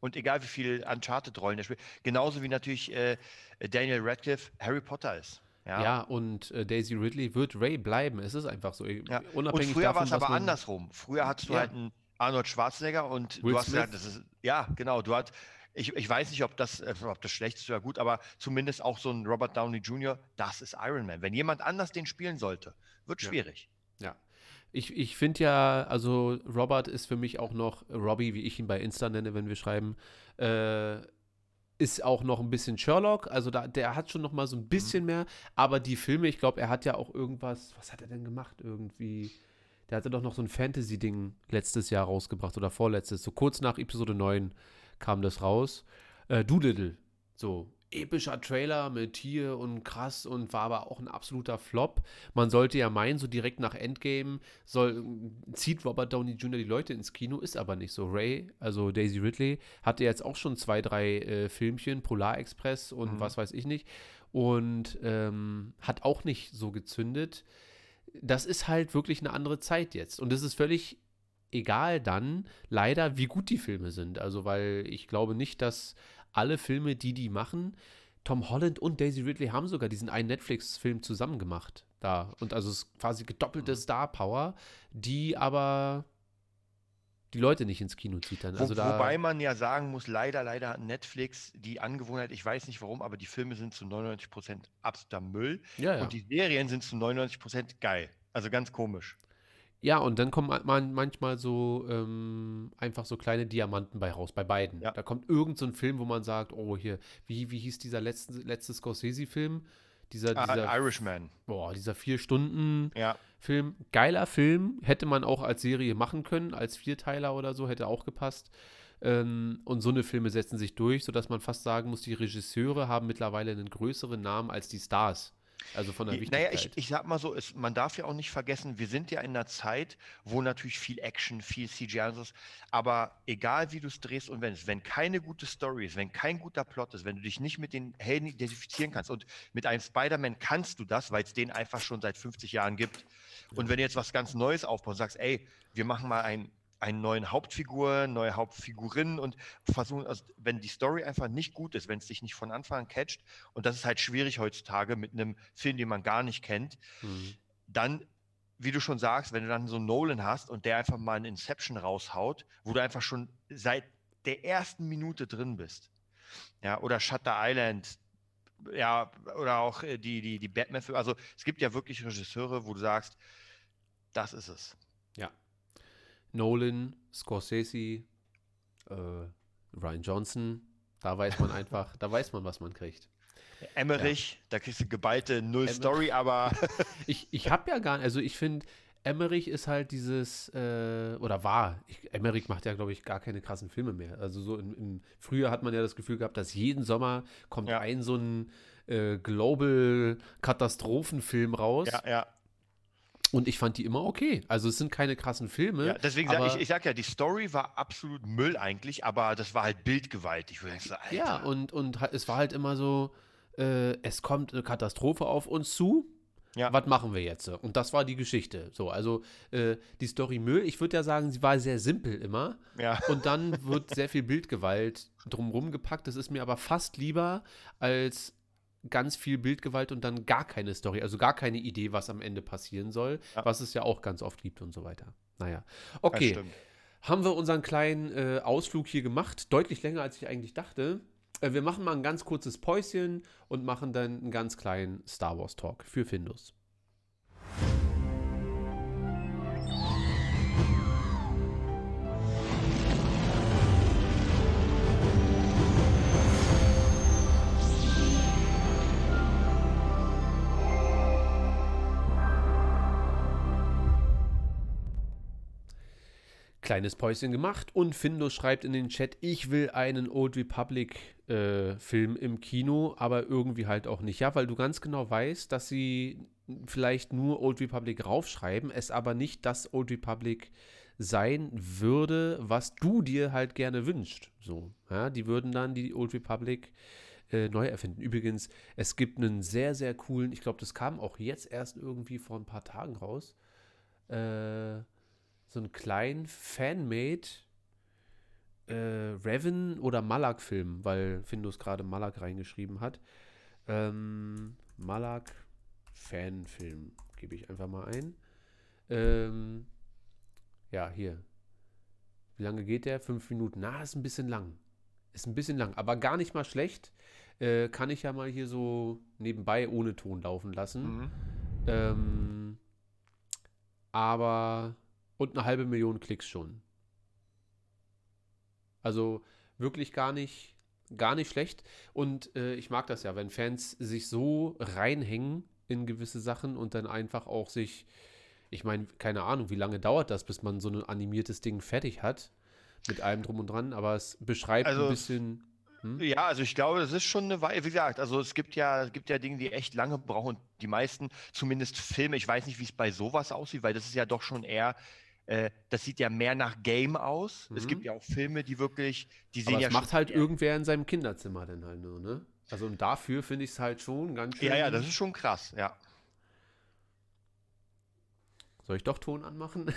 Und egal wie viel Uncharted-Rollen er spielt, genauso wie natürlich äh, Daniel Radcliffe Harry Potter ist. Ja, Ja. und äh, Daisy Ridley wird Ray bleiben. Es ist einfach so. Ja. Und Unabhängig früher war es aber andersrum. Früher hattest du Ja. halt einen Arnold Schwarzenegger und Will du hast Smith. gesagt, das ist, ja, genau, du hast, ich, ich weiß nicht, ob das, äh, ob das schlecht ist oder gut, aber zumindest auch so ein Robert Downey Jr., das ist Iron Man. Wenn jemand anders den spielen sollte, wird schwierig. Ja. Ich, ich finde ja, also Robert ist für mich auch noch, Robbie, wie ich ihn bei Insta nenne, wenn wir schreiben, äh, ist auch noch ein bisschen Sherlock. Also da, der hat schon noch mal so Mhm. ein bisschen mehr. Aber die Filme, ich glaube, er hat ja auch irgendwas, was hat er denn gemacht irgendwie? Der hatte doch noch so ein Fantasy-Ding letztes Jahr rausgebracht oder vorletztes. So kurz nach Episode 9 kam das raus. Äh, Doolittle. So epischer Trailer mit Tier und krass und war aber auch ein absoluter Flop. Man sollte ja meinen, so direkt nach Endgame soll, zieht Robert Downey Jr. die Leute ins Kino, ist aber nicht so. Ray, also Daisy Ridley, hatte jetzt auch schon zwei, drei äh, Filmchen, Polar Express und Mhm. was weiß ich nicht. Und ähm, hat auch nicht so gezündet. Das ist halt wirklich eine andere Zeit jetzt. Und es ist völlig egal dann, leider, wie gut die Filme sind. Also, weil ich glaube nicht, dass alle Filme, die die machen, Tom Holland und Daisy Ridley haben sogar diesen einen Netflix-Film zusammen gemacht. Da. Und also es ist quasi gedoppelte Star Power, die aber die Leute nicht ins Kino zieht dann. Wo, Also da, wobei man ja sagen muss, leider, leider hat Netflix die Angewohnheit, ich weiß nicht warum, aber die Filme sind zu 99% absoluter Müll ja, ja. und die Serien sind zu 99% geil. Also ganz komisch. Ja, und dann kommen man manchmal so ähm, einfach so kleine Diamanten bei raus, bei beiden. Ja. Da kommt irgend so ein Film, wo man sagt, oh hier, wie, wie hieß dieser letzte, letzte Scorsese-Film? Dieser, Ah, dieser, Irishman. boah, dieser vier Stunden Ja. Film, geiler Film, hätte man auch als Serie machen können, als Vierteiler oder so, hätte auch gepasst. Ähm, und so eine Filme setzen sich durch, sodass man fast sagen muss, die Regisseure haben mittlerweile einen größeren Namen als die Stars. Also von der Naja, Wichtigkeit. ich, ich sag mal so, es, man darf ja auch nicht vergessen, wir sind ja in einer Zeit, wo natürlich viel Action, viel CGI und so ist, aber egal wie du es drehst und wendest, wenn keine gute Story ist, wenn kein guter Plot ist, wenn du dich nicht mit den Helden identifizieren kannst und mit einem Spider-Man kannst du das, weil es den einfach schon seit 50 Jahren gibt und wenn du jetzt was ganz Neues aufbaust und sagst, ey, wir machen mal ein einen neuen Hauptfigur, neue Hauptfigurin und versuchen, also wenn die Story einfach nicht gut ist, wenn es dich nicht von Anfang an catcht, und das ist halt schwierig heutzutage mit einem Film, den man gar nicht kennt, Mhm. dann, wie du schon sagst, wenn du dann so einen Nolan hast und der einfach mal einen Inception raushaut, wo du einfach schon seit der ersten Minute drin bist. Ja, oder Shutter Island, ja, oder auch äh, die, die, die Batman-Filme. Also es gibt ja wirklich Regisseure, wo du sagst, Das ist es. Ja. Nolan, Scorsese, äh, Ryan Johnson, da weiß man einfach, da weiß man, was man kriegt. Emmerich, ja. da kriegst du geballte Null Emmerich. Story, aber. ich ich habe ja gar nicht, also ich finde, Emmerich ist halt dieses, äh, oder war, ich, Emmerich macht ja, glaube ich, gar keine krassen Filme mehr. Also so im, im Frühjahr hat man ja das Gefühl gehabt, dass jeden Sommer kommt ja. ein so ein äh, Global-Katastrophenfilm raus. Ja, ja. Und ich fand die immer okay. Also es sind keine krassen Filme. Ja, deswegen sage ich, ich sag ja, die Story war absolut Müll eigentlich, aber das war halt bildgewaltig. So, ja, und, und es war halt immer so, äh, es kommt eine Katastrophe auf uns zu. Ja. Was machen wir jetzt? Und das war die Geschichte. So, also äh, die Story Müll, ich würde ja sagen, sie war sehr simpel immer. Ja. Und dann wird sehr viel Bildgewalt drumherum gepackt. Das ist mir aber fast lieber als ganz viel Bildgewalt und dann gar keine Story, also gar keine Idee, was am Ende passieren soll, ja. was es ja auch ganz oft gibt und so weiter. Naja, okay. Haben wir unseren kleinen äh, Ausflug hier gemacht, deutlich länger, als ich eigentlich dachte. Äh, wir machen mal ein ganz kurzes Päuschen und machen dann einen ganz kleinen Star Wars Talk für Findus. Kleines Päuschen gemacht und Findus schreibt in den Chat, ich will einen Old Republic äh, Film im Kino, aber irgendwie halt auch nicht. Ja, weil du ganz genau weißt, dass sie vielleicht nur Old Republic raufschreiben, es aber nicht das Old Republic sein würde, was du dir halt gerne wünschst. So, ja, die würden dann die Old Republic äh, neu erfinden. Übrigens, es gibt einen sehr, sehr coolen, ich glaube, das kam auch jetzt erst irgendwie vor ein paar Tagen raus. Äh, so einen kleinen Fanmade äh, Revan oder Malak-Film, weil Findus gerade Malak reingeschrieben hat. Ähm, Malak Fanfilm gebe ich einfach mal ein. Ähm, ja, hier. Wie lange geht der? Fünf Minuten. Na, ist ein bisschen lang. Ist ein bisschen lang, aber gar nicht mal schlecht. Äh, kann ich ja mal hier so nebenbei ohne Ton laufen lassen. Mhm. Ähm, aber und eine halbe Million Klicks schon. Also wirklich gar nicht, gar nicht schlecht. Und äh, ich mag das ja, wenn Fans sich so reinhängen in gewisse Sachen und dann einfach auch sich, ich meine, keine Ahnung, wie lange dauert das, bis man so ein animiertes Ding fertig hat. Mit allem drum und dran, aber es beschreibt also, ein bisschen. Hm? Ja, also ich glaube, das ist schon eine Weile, wie gesagt, also es gibt ja, es gibt ja Dinge, die echt lange brauchen. Die meisten, zumindest Filme, ich weiß nicht, wie es bei sowas aussieht, weil das ist ja doch schon eher äh, das sieht ja mehr nach Game aus. Mhm. Es gibt ja auch Filme, die wirklich, die sehen Aber ja das macht halt irgendwer in seinem Kinderzimmer dann halt nur, ne? Also und dafür finde ich es halt schon ganz schön. Ja, ja, das ist schon krass, ja. Soll ich doch Ton anmachen?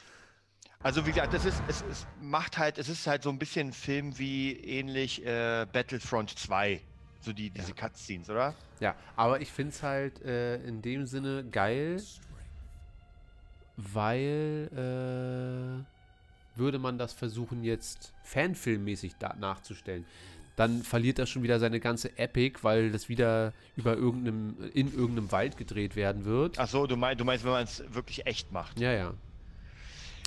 also wie gesagt, das ist, es, es, macht halt, es ist halt so ein bisschen ein Film wie ähnlich äh, Battlefront 2. So die, diese ja. Cutscenes, oder? Ja, aber ich finde es halt äh, in dem Sinne geil, weil äh, würde man das versuchen jetzt fanfilmmäßig nachzustellen, dann verliert das schon wieder seine ganze Epic, weil das wieder über irgendeinem, in irgendeinem Wald gedreht werden wird. Ach so, du, mein, du meinst, wenn man es wirklich echt macht. Ja, ja.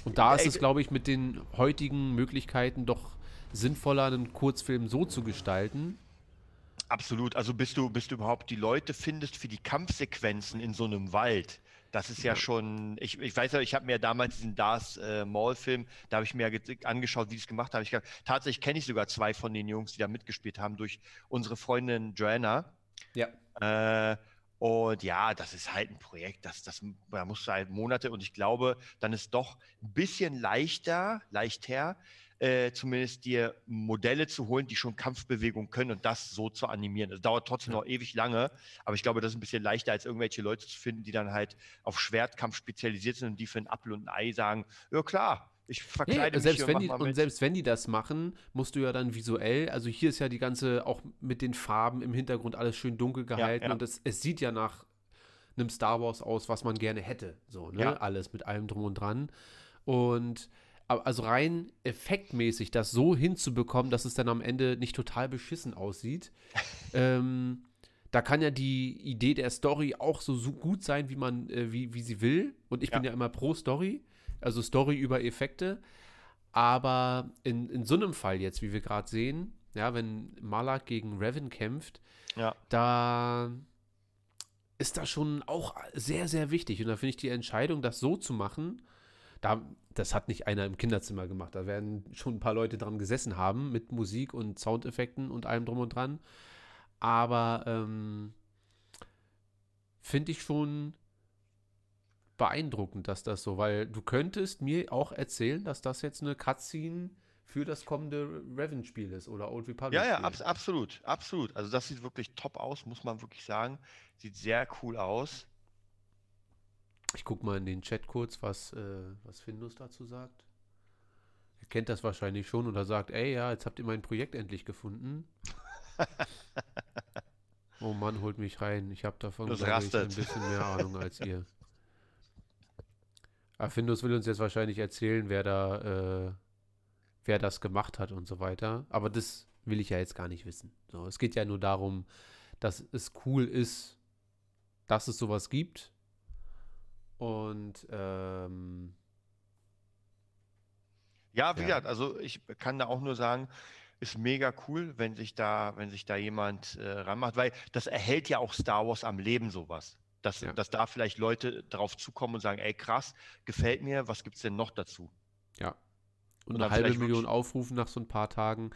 Und da ist es, glaube ich, mit den heutigen Möglichkeiten doch sinnvoller, einen Kurzfilm so zu gestalten. Absolut. Also bis du, bis du überhaupt die Leute findest für die Kampfsequenzen in so einem Wald, das ist ja schon, ich, ich weiß ja, ich habe mir damals diesen Dars äh, Mall-Film, da habe ich mir angeschaut, wie die es gemacht haben. Ich, tatsächlich kenne ich sogar zwei von den Jungs, die da mitgespielt haben, durch unsere Freundin Joanna. Ja. Äh, und ja, das ist halt ein Projekt, das, das da musst du halt Monate und ich glaube, dann ist doch ein bisschen leichter, leichter, äh, zumindest dir Modelle zu holen, die schon Kampfbewegung können und das so zu animieren. Das dauert trotzdem noch ewig lange, aber ich glaube, das ist ein bisschen leichter, als irgendwelche Leute zu finden, die dann halt auf Schwertkampf spezialisiert sind und die für ein Apfel und ein Ei sagen, ja klar, ich verkleide nee, selbst mich wenn die, Und selbst wenn die das machen, musst du ja dann visuell, also hier ist ja die ganze, auch mit den Farben im Hintergrund alles schön dunkel gehalten ja, ja. und es, es sieht ja nach einem Star Wars aus, was man gerne hätte. So, ne? Ja. Alles mit allem drum und dran. Und also rein effektmäßig das so hinzubekommen, dass es dann am Ende nicht total beschissen aussieht, ähm, da kann ja die Idee der Story auch so, so gut sein, wie man, äh, wie, wie sie will. Und ich Ja. bin ja immer pro Story, also Story über Effekte. Aber in, in so einem Fall jetzt, wie wir gerade sehen, ja, wenn Malak gegen Revan kämpft, Ja. da ist das schon auch sehr, sehr wichtig. Und da finde ich die Entscheidung, das so zu machen, da, das hat nicht einer im Kinderzimmer gemacht. Da werden schon ein paar Leute dran gesessen haben mit Musik und Soundeffekten und allem drum und dran. Aber ähm, finde ich schon beeindruckend, dass das so, weil du könntest mir auch erzählen, dass das jetzt eine Cutscene für das kommende Revan-Spiel ist oder Old Republic. Ja, ja, abs absolut, absolut. Also das sieht wirklich top aus, muss man wirklich sagen. Sieht sehr cool aus. Ich gucke mal in den Chat kurz, was, äh, was Findus dazu sagt. Er kennt das wahrscheinlich schon oder sagt, ey, ja, jetzt habt ihr mein Projekt endlich gefunden. oh Mann, holt mich rein. Ich habe davon ich, ein bisschen mehr Ahnung als ihr. Aber Findus will uns jetzt wahrscheinlich erzählen, wer da, äh, wer das gemacht hat und so weiter. Aber das will ich ja jetzt gar nicht wissen. So, es geht ja nur darum, dass es cool ist, dass es sowas gibt. Und ähm, Ja, wie Ja. gesagt, also ich kann da auch nur sagen, ist mega cool, wenn sich da, wenn sich da jemand äh, ranmacht, weil das erhält ja auch Star Wars am Leben sowas. Dass, Ja. dass da vielleicht Leute drauf zukommen und sagen, ey krass, gefällt mir, was gibt's denn noch dazu? Ja. Und Und eine halbe Million Aufrufen nach so ein paar Tagen.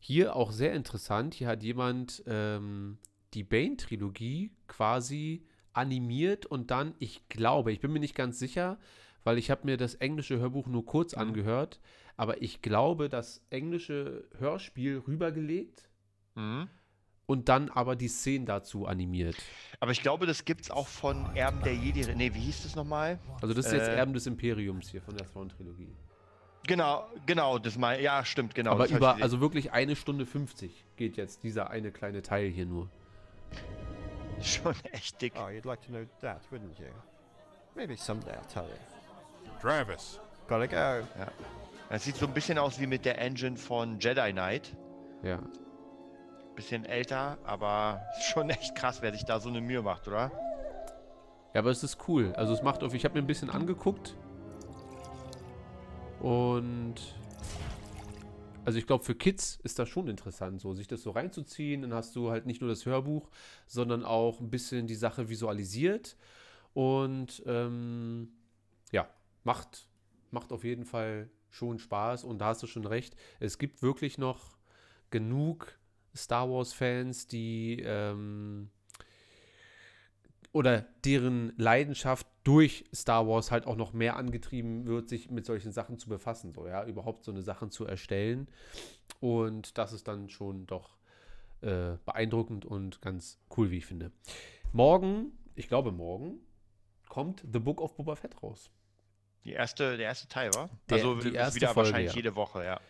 Hier auch sehr interessant. Hier hat jemand ähm, die Bane-Trilogie quasi animiert und dann, ich glaube, ich bin mir nicht ganz sicher, weil ich habe mir das englische Hörbuch nur kurz Mhm. angehört, aber ich glaube, das englische Hörspiel rübergelegt Mhm. und dann aber die Szenen dazu animiert. Aber ich glaube, das gibt's auch von Erben der Jedi. Nee, wie hieß das nochmal? Also das ist jetzt Äh, Erben des Imperiums hier von der Thrawn-Trilogie. Genau, genau, das mal, ja, stimmt, genau. aber über, also wirklich eine Stunde 50 geht jetzt dieser eine kleine Teil hier nur. schon echt dick. Oh, you'd like to know that, wouldn't you? Maybe someday I'll tell you. Travis. Gotta go. Ja. Das sieht so ein bisschen aus wie mit der Engine von Jedi Knight. Ja. Bisschen älter, aber schon echt krass, wer sich da so eine Mühe macht, oder? Ja, aber es ist cool. Also es macht auf, ich habe mir ein bisschen angeguckt. Und also ich glaube, für Kids ist das schon interessant, so sich das so reinzuziehen. Dann hast du halt nicht nur das Hörbuch, sondern auch ein bisschen die Sache visualisiert. Und ähm, ja, macht, macht auf jeden Fall schon Spaß. Und da hast du schon recht. Es gibt wirklich noch genug Star Wars-Fans, die ähm, oder deren Leidenschaft durch Star Wars halt auch noch mehr angetrieben wird, sich mit solchen Sachen zu befassen, so ja, überhaupt so eine Sachen zu erstellen. Und das ist dann schon doch äh, beeindruckend und ganz cool, wie ich finde. Morgen, ich glaube morgen, kommt The Book of Boba Fett raus. Die erste, der erste Teil, war? Der- also die erste wieder Folge, wahrscheinlich ja. jede Woche, ja.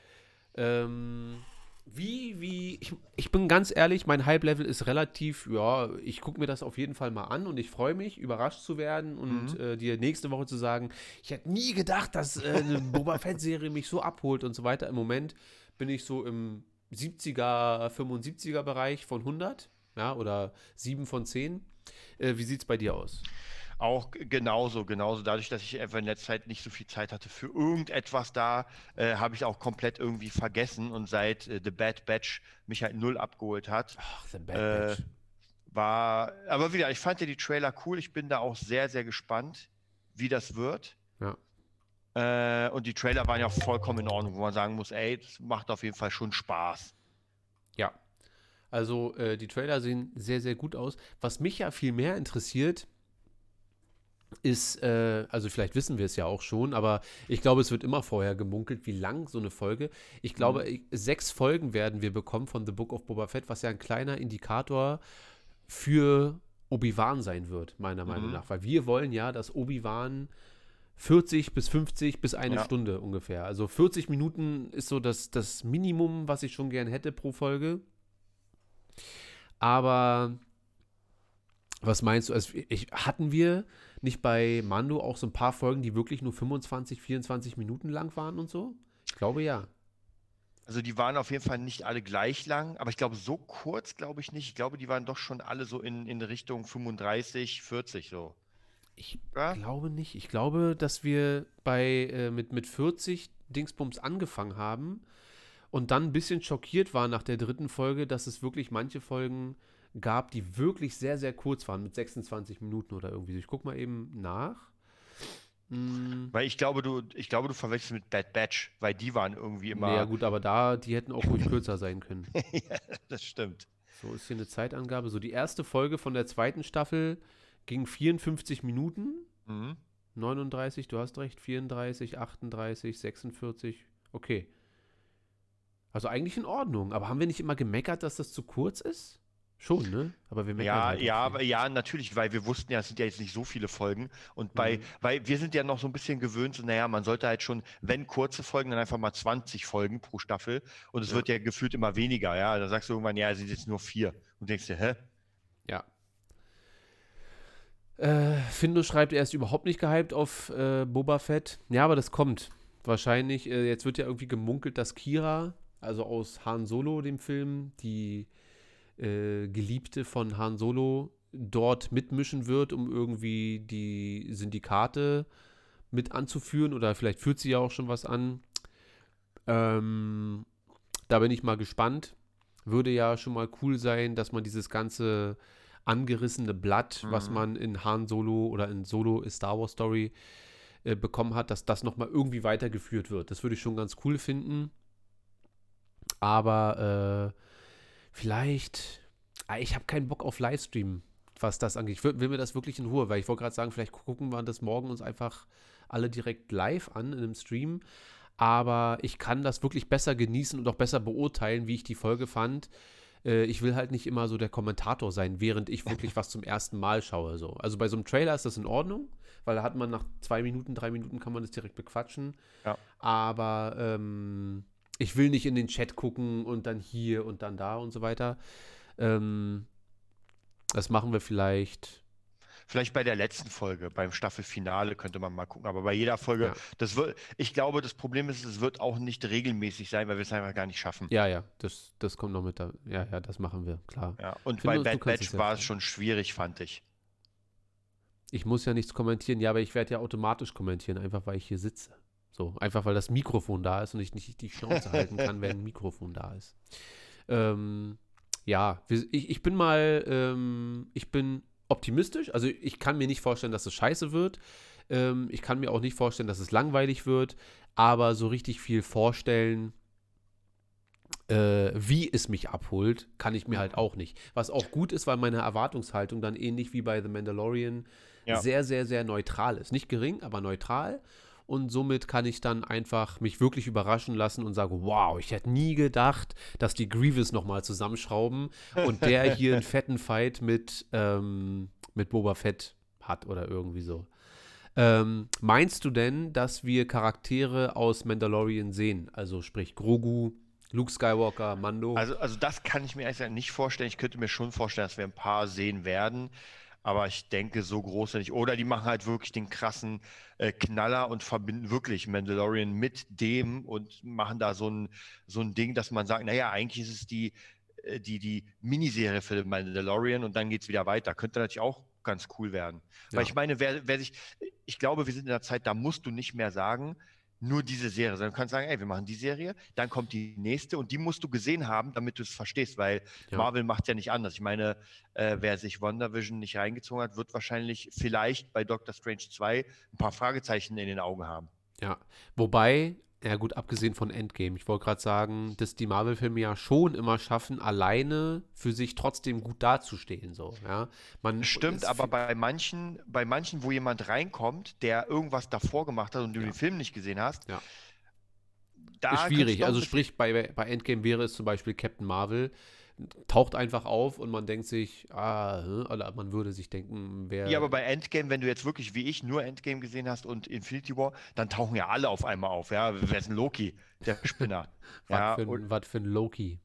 Ähm, wie, wie, ich, ich bin ganz ehrlich, mein Hype-Level ist relativ, ja, ich gucke mir das auf jeden Fall mal an und ich freue mich, überrascht zu werden und Mhm. äh, dir nächste Woche zu sagen, ich hätte nie gedacht, dass äh, eine Boba Fett-Serie mich so abholt und so weiter. Im Moment bin ich so im 70er, 75er Bereich von 100, ja, oder 7 von 10. Äh, wie sieht es bei dir aus? Auch genauso, genauso. Dadurch, dass ich einfach in letzter Zeit nicht so viel Zeit hatte für irgendetwas da, äh, habe ich auch komplett irgendwie vergessen und seit äh, The Bad Batch mich halt null abgeholt hat. Ach, The Bad äh, Batch. War, aber wieder, ich fand ja die Trailer cool. Ich bin da auch sehr, sehr gespannt, wie das wird. Ja. Äh, und die Trailer waren ja auch vollkommen in Ordnung, wo man sagen muss, ey, das macht auf jeden Fall schon Spaß. Ja. Also äh, die Trailer sehen sehr, sehr gut aus. Was mich ja viel mehr interessiert, ist, äh, also vielleicht wissen wir es ja auch schon, aber ich glaube, es wird immer vorher gemunkelt, wie lang so eine Folge. Ich glaube, Mhm. sechs Folgen werden wir bekommen von The Book of Boba Fett, was ja ein kleiner Indikator für Obi-Wan sein wird, meiner Meinung Mhm. nach. Weil wir wollen ja, dass Obi-Wan 40 bis 50 bis eine Ja. Stunde ungefähr. Also 40 Minuten ist so das, das Minimum, was ich schon gern hätte pro Folge. Aber was meinst du? Also ich, hatten wir nicht bei Mando auch so ein paar Folgen, die wirklich nur 25, 24 Minuten lang waren und so? Ich glaube ja. Also die waren auf jeden Fall nicht alle gleich lang, aber ich glaube, so kurz glaube ich nicht. Ich glaube, die waren doch schon alle so in, in Richtung 35, 40 so. Ich ja? glaube nicht. Ich glaube, dass wir bei äh, mit, mit 40 Dingsbums angefangen haben und dann ein bisschen schockiert waren nach der dritten Folge, dass es wirklich manche Folgen gab, die wirklich sehr, sehr kurz waren, mit 26 Minuten oder irgendwie. Ich guck mal eben nach. Mm. Weil ich glaube, du, ich glaube, du verwechselst mit Bad Batch, weil die waren irgendwie immer. Ja, gut, aber da, die hätten auch ruhig kürzer sein können. ja, das stimmt. So ist hier eine Zeitangabe. So, die erste Folge von der zweiten Staffel ging 54 Minuten. Mhm. 39, du hast recht, 34, 38, 46. Okay. Also eigentlich in Ordnung. Aber haben wir nicht immer gemeckert, dass das zu kurz ist? Schon, ne? Aber wir meckern Ja, halt ja, aber ja, natürlich, weil wir wussten ja, es sind ja jetzt nicht so viele Folgen. Und bei, mhm. weil wir sind ja noch so ein bisschen gewöhnt, so, naja, man sollte halt schon, wenn kurze Folgen, dann einfach mal 20 Folgen pro Staffel. Und es ja. wird ja gefühlt immer weniger, ja. Da sagst du irgendwann, ja, es sind jetzt nur vier. Und denkst dir, hä? Ja. Äh, Findo schreibt, er ist überhaupt nicht gehypt auf äh, Boba Fett. Ja, aber das kommt. Wahrscheinlich, äh, jetzt wird ja irgendwie gemunkelt, dass Kira, also aus Han Solo, dem Film, die äh, Geliebte von Han Solo dort mitmischen wird, um irgendwie die Syndikate mit anzuführen oder vielleicht führt sie ja auch schon was an. Ähm, da bin ich mal gespannt. Würde ja schon mal cool sein, dass man dieses ganze angerissene Blatt, mhm. was man in Han Solo oder in Solo Star Wars Story äh, bekommen hat, dass das nochmal irgendwie weitergeführt wird. Das würde ich schon ganz cool finden. Aber äh, vielleicht, ah, ich habe keinen Bock auf Livestream, was das angeht. Ich will, will mir das wirklich in Ruhe, weil ich wollte gerade sagen, vielleicht gucken wir das morgen uns einfach alle direkt live an in einem Stream. Aber ich kann das wirklich besser genießen und auch besser beurteilen, wie ich die Folge fand. Äh, ich will halt nicht immer so der Kommentator sein, während ich wirklich was zum ersten Mal schaue. So. Also bei so einem Trailer ist das in Ordnung, weil da hat man nach zwei Minuten, drei Minuten kann man das direkt bequatschen. Ja. Aber ähm, ich will nicht in den Chat gucken und dann hier und dann da und so weiter. Ähm, das machen wir vielleicht. Vielleicht bei der letzten Folge, beim Staffelfinale könnte man mal gucken. Aber bei jeder Folge, ja. das wird, ich glaube, das Problem ist, es wird auch nicht regelmäßig sein, weil wir es einfach gar nicht schaffen. Ja, ja, das, das kommt noch mit da. Ja, ja, das machen wir, klar. Ja, und Finde bei Bad Batch war es schon schwierig, fand ich. Ich muss ja nichts kommentieren, ja, aber ich werde ja automatisch kommentieren, einfach weil ich hier sitze. So, einfach weil das Mikrofon da ist und ich nicht die Schnauze halten kann, wenn ein Mikrofon da ist. Ähm, ja, ich, ich bin mal, ähm, ich bin optimistisch. Also ich kann mir nicht vorstellen, dass es scheiße wird. Ähm, ich kann mir auch nicht vorstellen, dass es langweilig wird. Aber so richtig viel vorstellen, äh, wie es mich abholt, kann ich mir halt auch nicht. Was auch gut ist, weil meine Erwartungshaltung dann ähnlich wie bei The Mandalorian ja. sehr, sehr, sehr neutral ist. Nicht gering, aber neutral und somit kann ich dann einfach mich wirklich überraschen lassen und sagen, wow, ich hätte nie gedacht, dass die Grievous nochmal zusammenschrauben und der hier einen fetten Fight mit, ähm, mit Boba Fett hat oder irgendwie so. Ähm, meinst du denn, dass wir Charaktere aus Mandalorian sehen? Also sprich Grogu, Luke Skywalker, Mando? Also, also das kann ich mir eigentlich nicht vorstellen. Ich könnte mir schon vorstellen, dass wir ein paar sehen werden. Aber ich denke, so groß nicht. Oder die machen halt wirklich den krassen äh, Knaller und verbinden wirklich Mandalorian mit dem und machen da so ein, so ein Ding, dass man sagt, naja, eigentlich ist es die, äh, die, die Miniserie für Mandalorian und dann geht es wieder weiter. Könnte natürlich auch ganz cool werden. Ja. Weil ich meine, wer, wer sich, ich glaube, wir sind in der Zeit, da musst du nicht mehr sagen, nur diese Serie, sondern du kannst sagen, ey, wir machen die Serie, dann kommt die nächste und die musst du gesehen haben, damit du es verstehst, weil ja. Marvel macht ja nicht anders. Ich meine, äh, wer sich WandaVision nicht reingezogen hat, wird wahrscheinlich vielleicht bei Doctor Strange 2 ein paar Fragezeichen in den Augen haben. Ja, wobei ja gut, abgesehen von Endgame. Ich wollte gerade sagen, dass die Marvel-Filme ja schon immer schaffen, alleine für sich trotzdem gut dazustehen. So, ja. Man, Stimmt, aber bei manchen, bei manchen, wo jemand reinkommt, der irgendwas davor gemacht hat und du ja. den Film nicht gesehen hast, ja. da ist schwierig. Also sprich, bei, bei Endgame wäre es zum Beispiel Captain Marvel, taucht einfach auf und man denkt sich, ah, oder man würde sich denken, wer. Ja, aber bei Endgame, wenn du jetzt wirklich wie ich nur Endgame gesehen hast und Infinity War, dann tauchen ja alle auf einmal auf. Ja, wer ist ein Loki? Der Spinner. was, ja, für ein, was für ein Loki.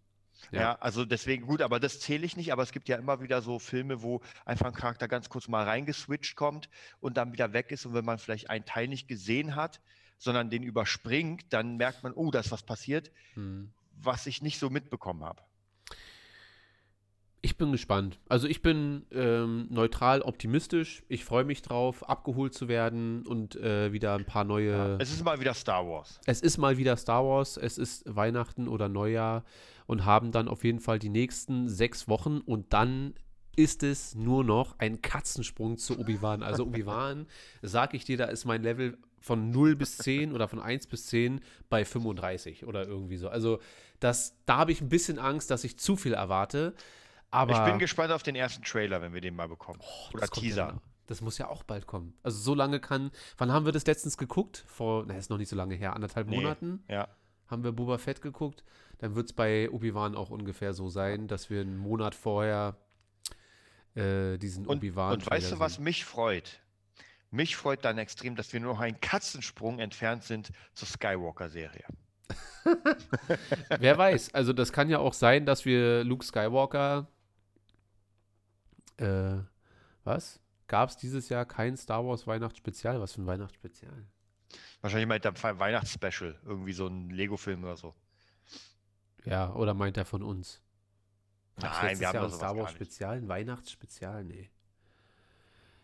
Ja. ja. also deswegen gut, aber das zähle ich nicht. Aber es gibt ja immer wieder so Filme, wo einfach ein Charakter ganz kurz mal reingeswitcht kommt und dann wieder weg ist. Und wenn man vielleicht einen Teil nicht gesehen hat, sondern den überspringt, dann merkt man, oh, da ist was passiert. Hm was ich nicht so mitbekommen habe. Ich bin gespannt. Also ich bin ähm, neutral optimistisch. Ich freue mich drauf, abgeholt zu werden und äh, wieder ein paar neue. Ja, es ist mal wieder Star Wars. Es ist mal wieder Star Wars. Es ist Weihnachten oder Neujahr und haben dann auf jeden Fall die nächsten sechs Wochen und dann ist es nur noch ein Katzensprung zu Obi-Wan. Also Obi-Wan, sag ich dir, da ist mein Level von 0 bis 10 oder von 1 bis 10 bei 35 oder irgendwie so. Also das, da habe ich ein bisschen Angst, dass ich zu viel erwarte. Aber ich bin gespannt auf den ersten Trailer, wenn wir den mal bekommen. Oh, Oder Teaser. Ja, das muss ja auch bald kommen. Also so lange kann. Wann haben wir das letztens geguckt? Vor, na, ist noch nicht so lange her, anderthalb nee, Monaten. Ja. Haben wir Boba Fett geguckt. Dann wird es bei Obi-Wan auch ungefähr so sein, dass wir einen Monat vorher äh, diesen Obi-Wan. Und weißt du, was mich freut? Mich freut dann extrem, dass wir nur noch einen Katzensprung entfernt sind zur Skywalker-Serie. Wer weiß. Also das kann ja auch sein, dass wir Luke Skywalker äh, was? Gab es dieses Jahr kein Star Wars Weihnachtsspezial? Was für ein Weihnachtsspezial? Wahrscheinlich meint er ein Weihnachtsspecial. Irgendwie so ein Lego-Film oder so. Ja, oder meint er von uns? Gab's Nein, wir haben Jahr ein Star Wars Spezial, ein Weihnachtsspezial? Nee.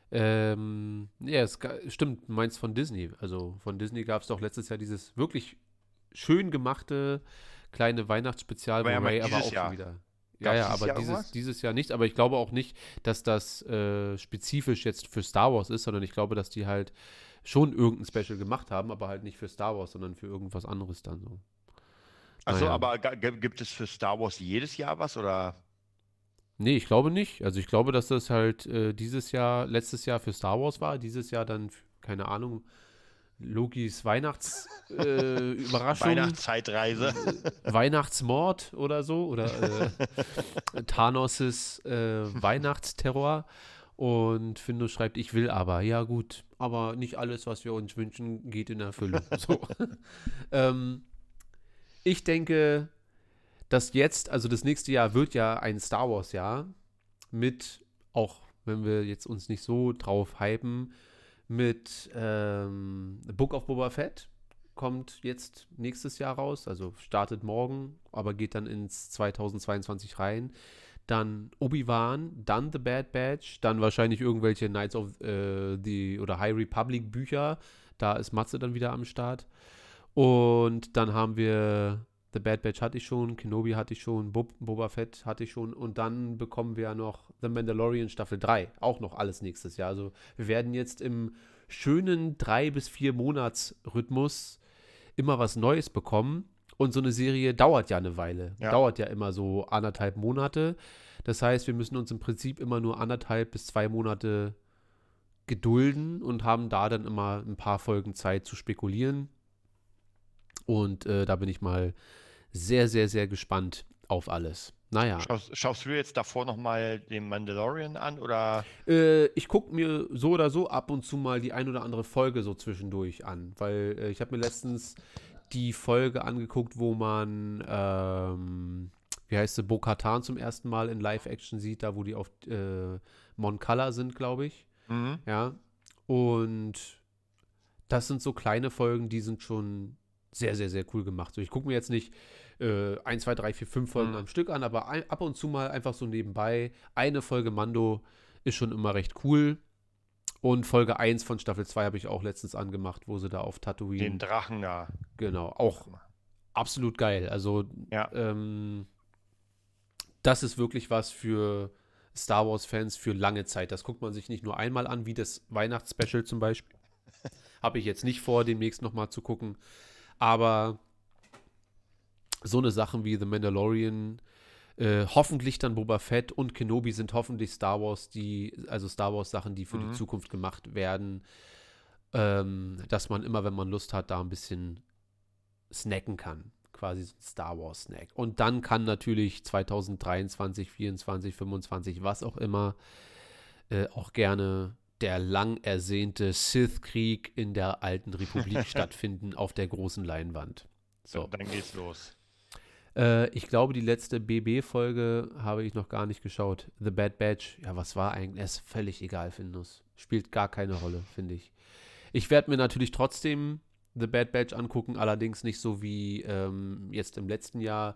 Ähm, ja, es stimmt, meinst von Disney. Also von Disney gab es doch letztes Jahr dieses wirklich schön gemachte kleine Weihnachtsspezial, aber ja, Ray aber auch Jahr. wieder ja, ja, aber Jahr dieses, dieses Jahr nicht. Aber ich glaube auch nicht, dass das äh, spezifisch jetzt für Star Wars ist, sondern ich glaube, dass die halt schon irgendein Special gemacht haben, aber halt nicht für Star Wars, sondern für irgendwas anderes dann so. Achso, naja. aber gibt es für Star Wars jedes Jahr was oder? Nee, ich glaube nicht. Also ich glaube, dass das halt äh, dieses Jahr, letztes Jahr für Star Wars war, dieses Jahr dann, keine Ahnung, Logis Weihnachtsüberraschung. Äh, Weihnachtszeitreise. Weihnachtsmord oder so. Oder äh, Thanos' äh, Weihnachtsterror. Und Findo schreibt, ich will aber. Ja, gut. Aber nicht alles, was wir uns wünschen, geht in Erfüllung. So. ähm, ich denke, dass jetzt, also das nächste Jahr wird ja ein Star Wars-Jahr mit, auch wenn wir jetzt uns nicht so drauf hypen, mit ähm, Book of Boba Fett. Kommt jetzt nächstes Jahr raus, also startet morgen, aber geht dann ins 2022 rein. Dann Obi-Wan, dann The Bad Batch, dann wahrscheinlich irgendwelche Knights of äh, the oder High Republic Bücher. Da ist Matze dann wieder am Start. Und dann haben wir The Bad Batch hatte ich schon, Kenobi hatte ich schon, Bob, Boba Fett hatte ich schon und dann bekommen wir ja noch The Mandalorian Staffel 3, auch noch alles nächstes Jahr. Also wir werden jetzt im schönen drei bis vier Monats Rhythmus immer was Neues bekommen und so eine Serie dauert ja eine Weile, ja. dauert ja immer so anderthalb Monate. Das heißt, wir müssen uns im Prinzip immer nur anderthalb bis zwei Monate gedulden und haben da dann immer ein paar Folgen Zeit zu spekulieren. Und äh, da bin ich mal sehr, sehr, sehr gespannt auf alles. Naja. Schaust, schaust du jetzt davor nochmal den Mandalorian an oder? Äh, ich gucke mir so oder so ab und zu mal die ein oder andere Folge so zwischendurch an, weil äh, ich habe mir letztens die Folge angeguckt, wo man, ähm, wie heißt sie, Bo-Katan zum ersten Mal in Live-Action sieht, da wo die auf äh, Mon Cala sind, glaube ich. Mhm. Ja. Und das sind so kleine Folgen, die sind schon sehr, sehr, sehr cool gemacht. So, ich gucke mir jetzt nicht äh, 1, 2, 3, 4, 5 Folgen mhm. am Stück an, aber ein, ab und zu mal einfach so nebenbei. Eine Folge Mando ist schon immer recht cool. Und Folge 1 von Staffel 2 habe ich auch letztens angemacht, wo sie da auf Tatooine. Den Drachen da. Genau, auch absolut geil. Also, ja. ähm, das ist wirklich was für Star Wars-Fans für lange Zeit. Das guckt man sich nicht nur einmal an, wie das Weihnachtsspecial zum Beispiel. habe ich jetzt nicht vor, demnächst nochmal zu gucken. Aber so eine Sachen wie The Mandalorian, äh, hoffentlich dann Boba Fett und Kenobi sind hoffentlich Star Wars, die, also Star Wars Sachen, die für mhm. die Zukunft gemacht werden. Ähm, dass man immer, wenn man Lust hat, da ein bisschen snacken kann. Quasi so ein Star Wars Snack. Und dann kann natürlich 2023, 2024, 2025, was auch immer, äh, auch gerne der lang ersehnte Sith-Krieg in der alten Republik stattfinden auf der großen Leinwand. So. Dann geht's los. Äh, ich glaube, die letzte BB-Folge habe ich noch gar nicht geschaut. The Bad Batch, ja, was war eigentlich? Ist völlig egal, Findus. Spielt gar keine Rolle, finde ich. Ich werde mir natürlich trotzdem The Bad Batch angucken, allerdings nicht so wie ähm, jetzt im letzten Jahr.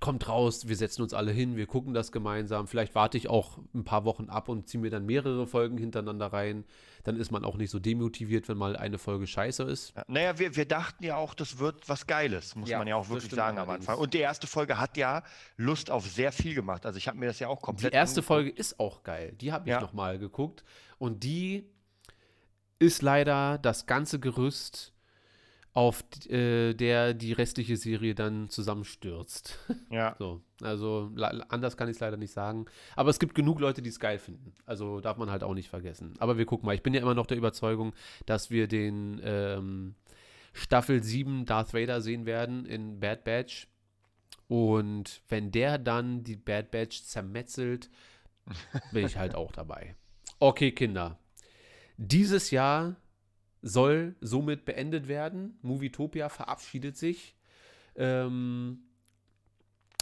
Kommt raus, wir setzen uns alle hin, wir gucken das gemeinsam. Vielleicht warte ich auch ein paar Wochen ab und ziehe mir dann mehrere Folgen hintereinander rein. Dann ist man auch nicht so demotiviert, wenn mal eine Folge scheiße ist. Ja, naja, wir, wir dachten ja auch, das wird was Geiles, muss Ja, man ja auch wirklich sagen allerdings. am Anfang. Und die erste Folge hat ja Lust auf sehr viel gemacht. Also ich habe mir das ja auch Die komplett. erste angeguckt. Folge ist auch geil. Die habe ich Ja. noch mal geguckt. Und die ist leider das ganze Gerüst, auf äh, der die restliche Serie dann zusammenstürzt. Ja. So, also anders kann ich es leider nicht sagen. Aber es gibt genug Leute, die es geil finden. Also darf man halt auch nicht vergessen. Aber wir gucken mal. Ich bin ja immer noch der Überzeugung, dass wir den ähm, Staffel 7 Darth Vader sehen werden in Bad Batch. Und wenn der dann die Bad Batch zermetzelt, bin ich halt auch dabei. Okay, Kinder. Dieses Jahr soll somit beendet werden. Movietopia verabschiedet sich. Ähm,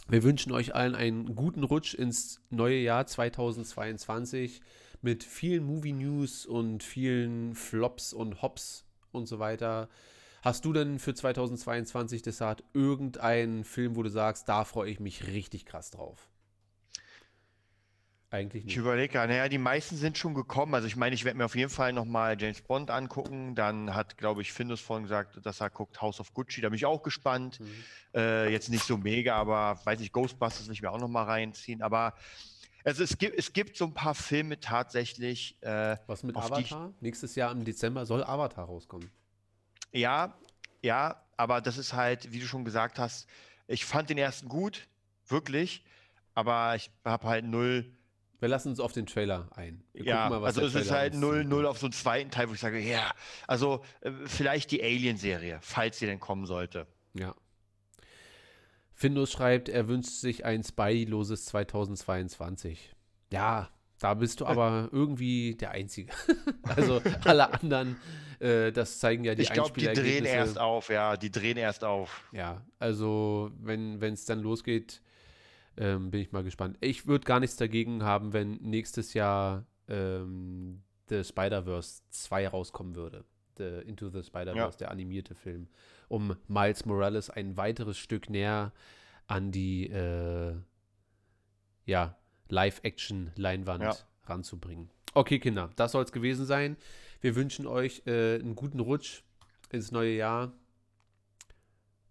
wir wünschen euch allen einen guten Rutsch ins neue Jahr 2022 mit vielen Movie News und vielen Flops und Hops und so weiter. Hast du denn für 2022 Desart irgendeinen Film, wo du sagst, da freue ich mich richtig krass drauf? Eigentlich Ich nicht. überlege gerade, naja, die meisten sind schon gekommen. Also ich meine, ich werde mir auf jeden Fall nochmal James Bond angucken. Dann hat, glaube ich, Findus vorhin gesagt, dass er guckt House of Gucci. Da bin ich auch gespannt. Mhm. Äh, jetzt nicht so mega, aber weiß ich, Ghostbusters will ich mir auch nochmal reinziehen. Aber also es gibt, es gibt so ein paar Filme tatsächlich. Äh, Was mit ich- Avatar? Nächstes Jahr im Dezember soll Avatar rauskommen. Ja, ja, aber das ist halt, wie du schon gesagt hast, ich fand den ersten gut, wirklich, aber ich habe halt null, Wir lassen uns auf den Trailer ein. Wir ja, mal, was also es ist halt uns null, sagt. null auf so einen zweiten Teil, wo ich sage, ja, also äh, vielleicht die Alien-Serie, falls sie denn kommen sollte. Ja. Findus schreibt, er wünscht sich ein Spidey-loses 2022. Ja, da bist du aber irgendwie der Einzige. also alle anderen, äh, das zeigen ja die ich glaube, die drehen erst auf, ja, die drehen erst auf. Ja, also wenn es dann losgeht, ähm, bin ich mal gespannt. Ich würde gar nichts dagegen haben, wenn nächstes Jahr ähm, The Spider-Verse 2 rauskommen würde. The Into the Spider-Verse, der animierte Film. Um Miles Morales ein weiteres Stück näher an die äh, ja, Live-Action-Leinwand Ja. ranzubringen. Okay, Kinder, das soll es gewesen sein. Wir wünschen euch äh, einen guten Rutsch ins neue Jahr.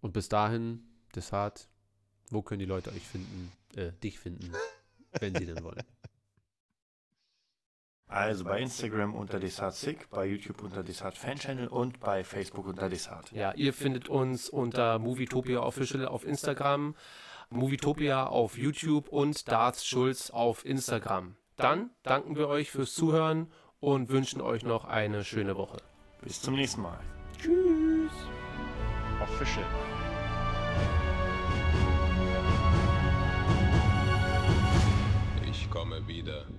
Und bis dahin, Desart, wo können die Leute euch finden, äh, dich finden, wenn sie denn wollen? Also bei Instagram unter DesartSick, bei YouTube unter Desart Fanchannel und bei Facebook unter Desart. Ja, ihr findet uns unter Movietopia Official auf Instagram, Movietopia auf YouTube und Darth Schulz auf Instagram. Dann danken wir euch fürs Zuhören und wünschen euch noch eine schöne Woche. Bis zum nächsten Mal. Tschüss. Official. wieder.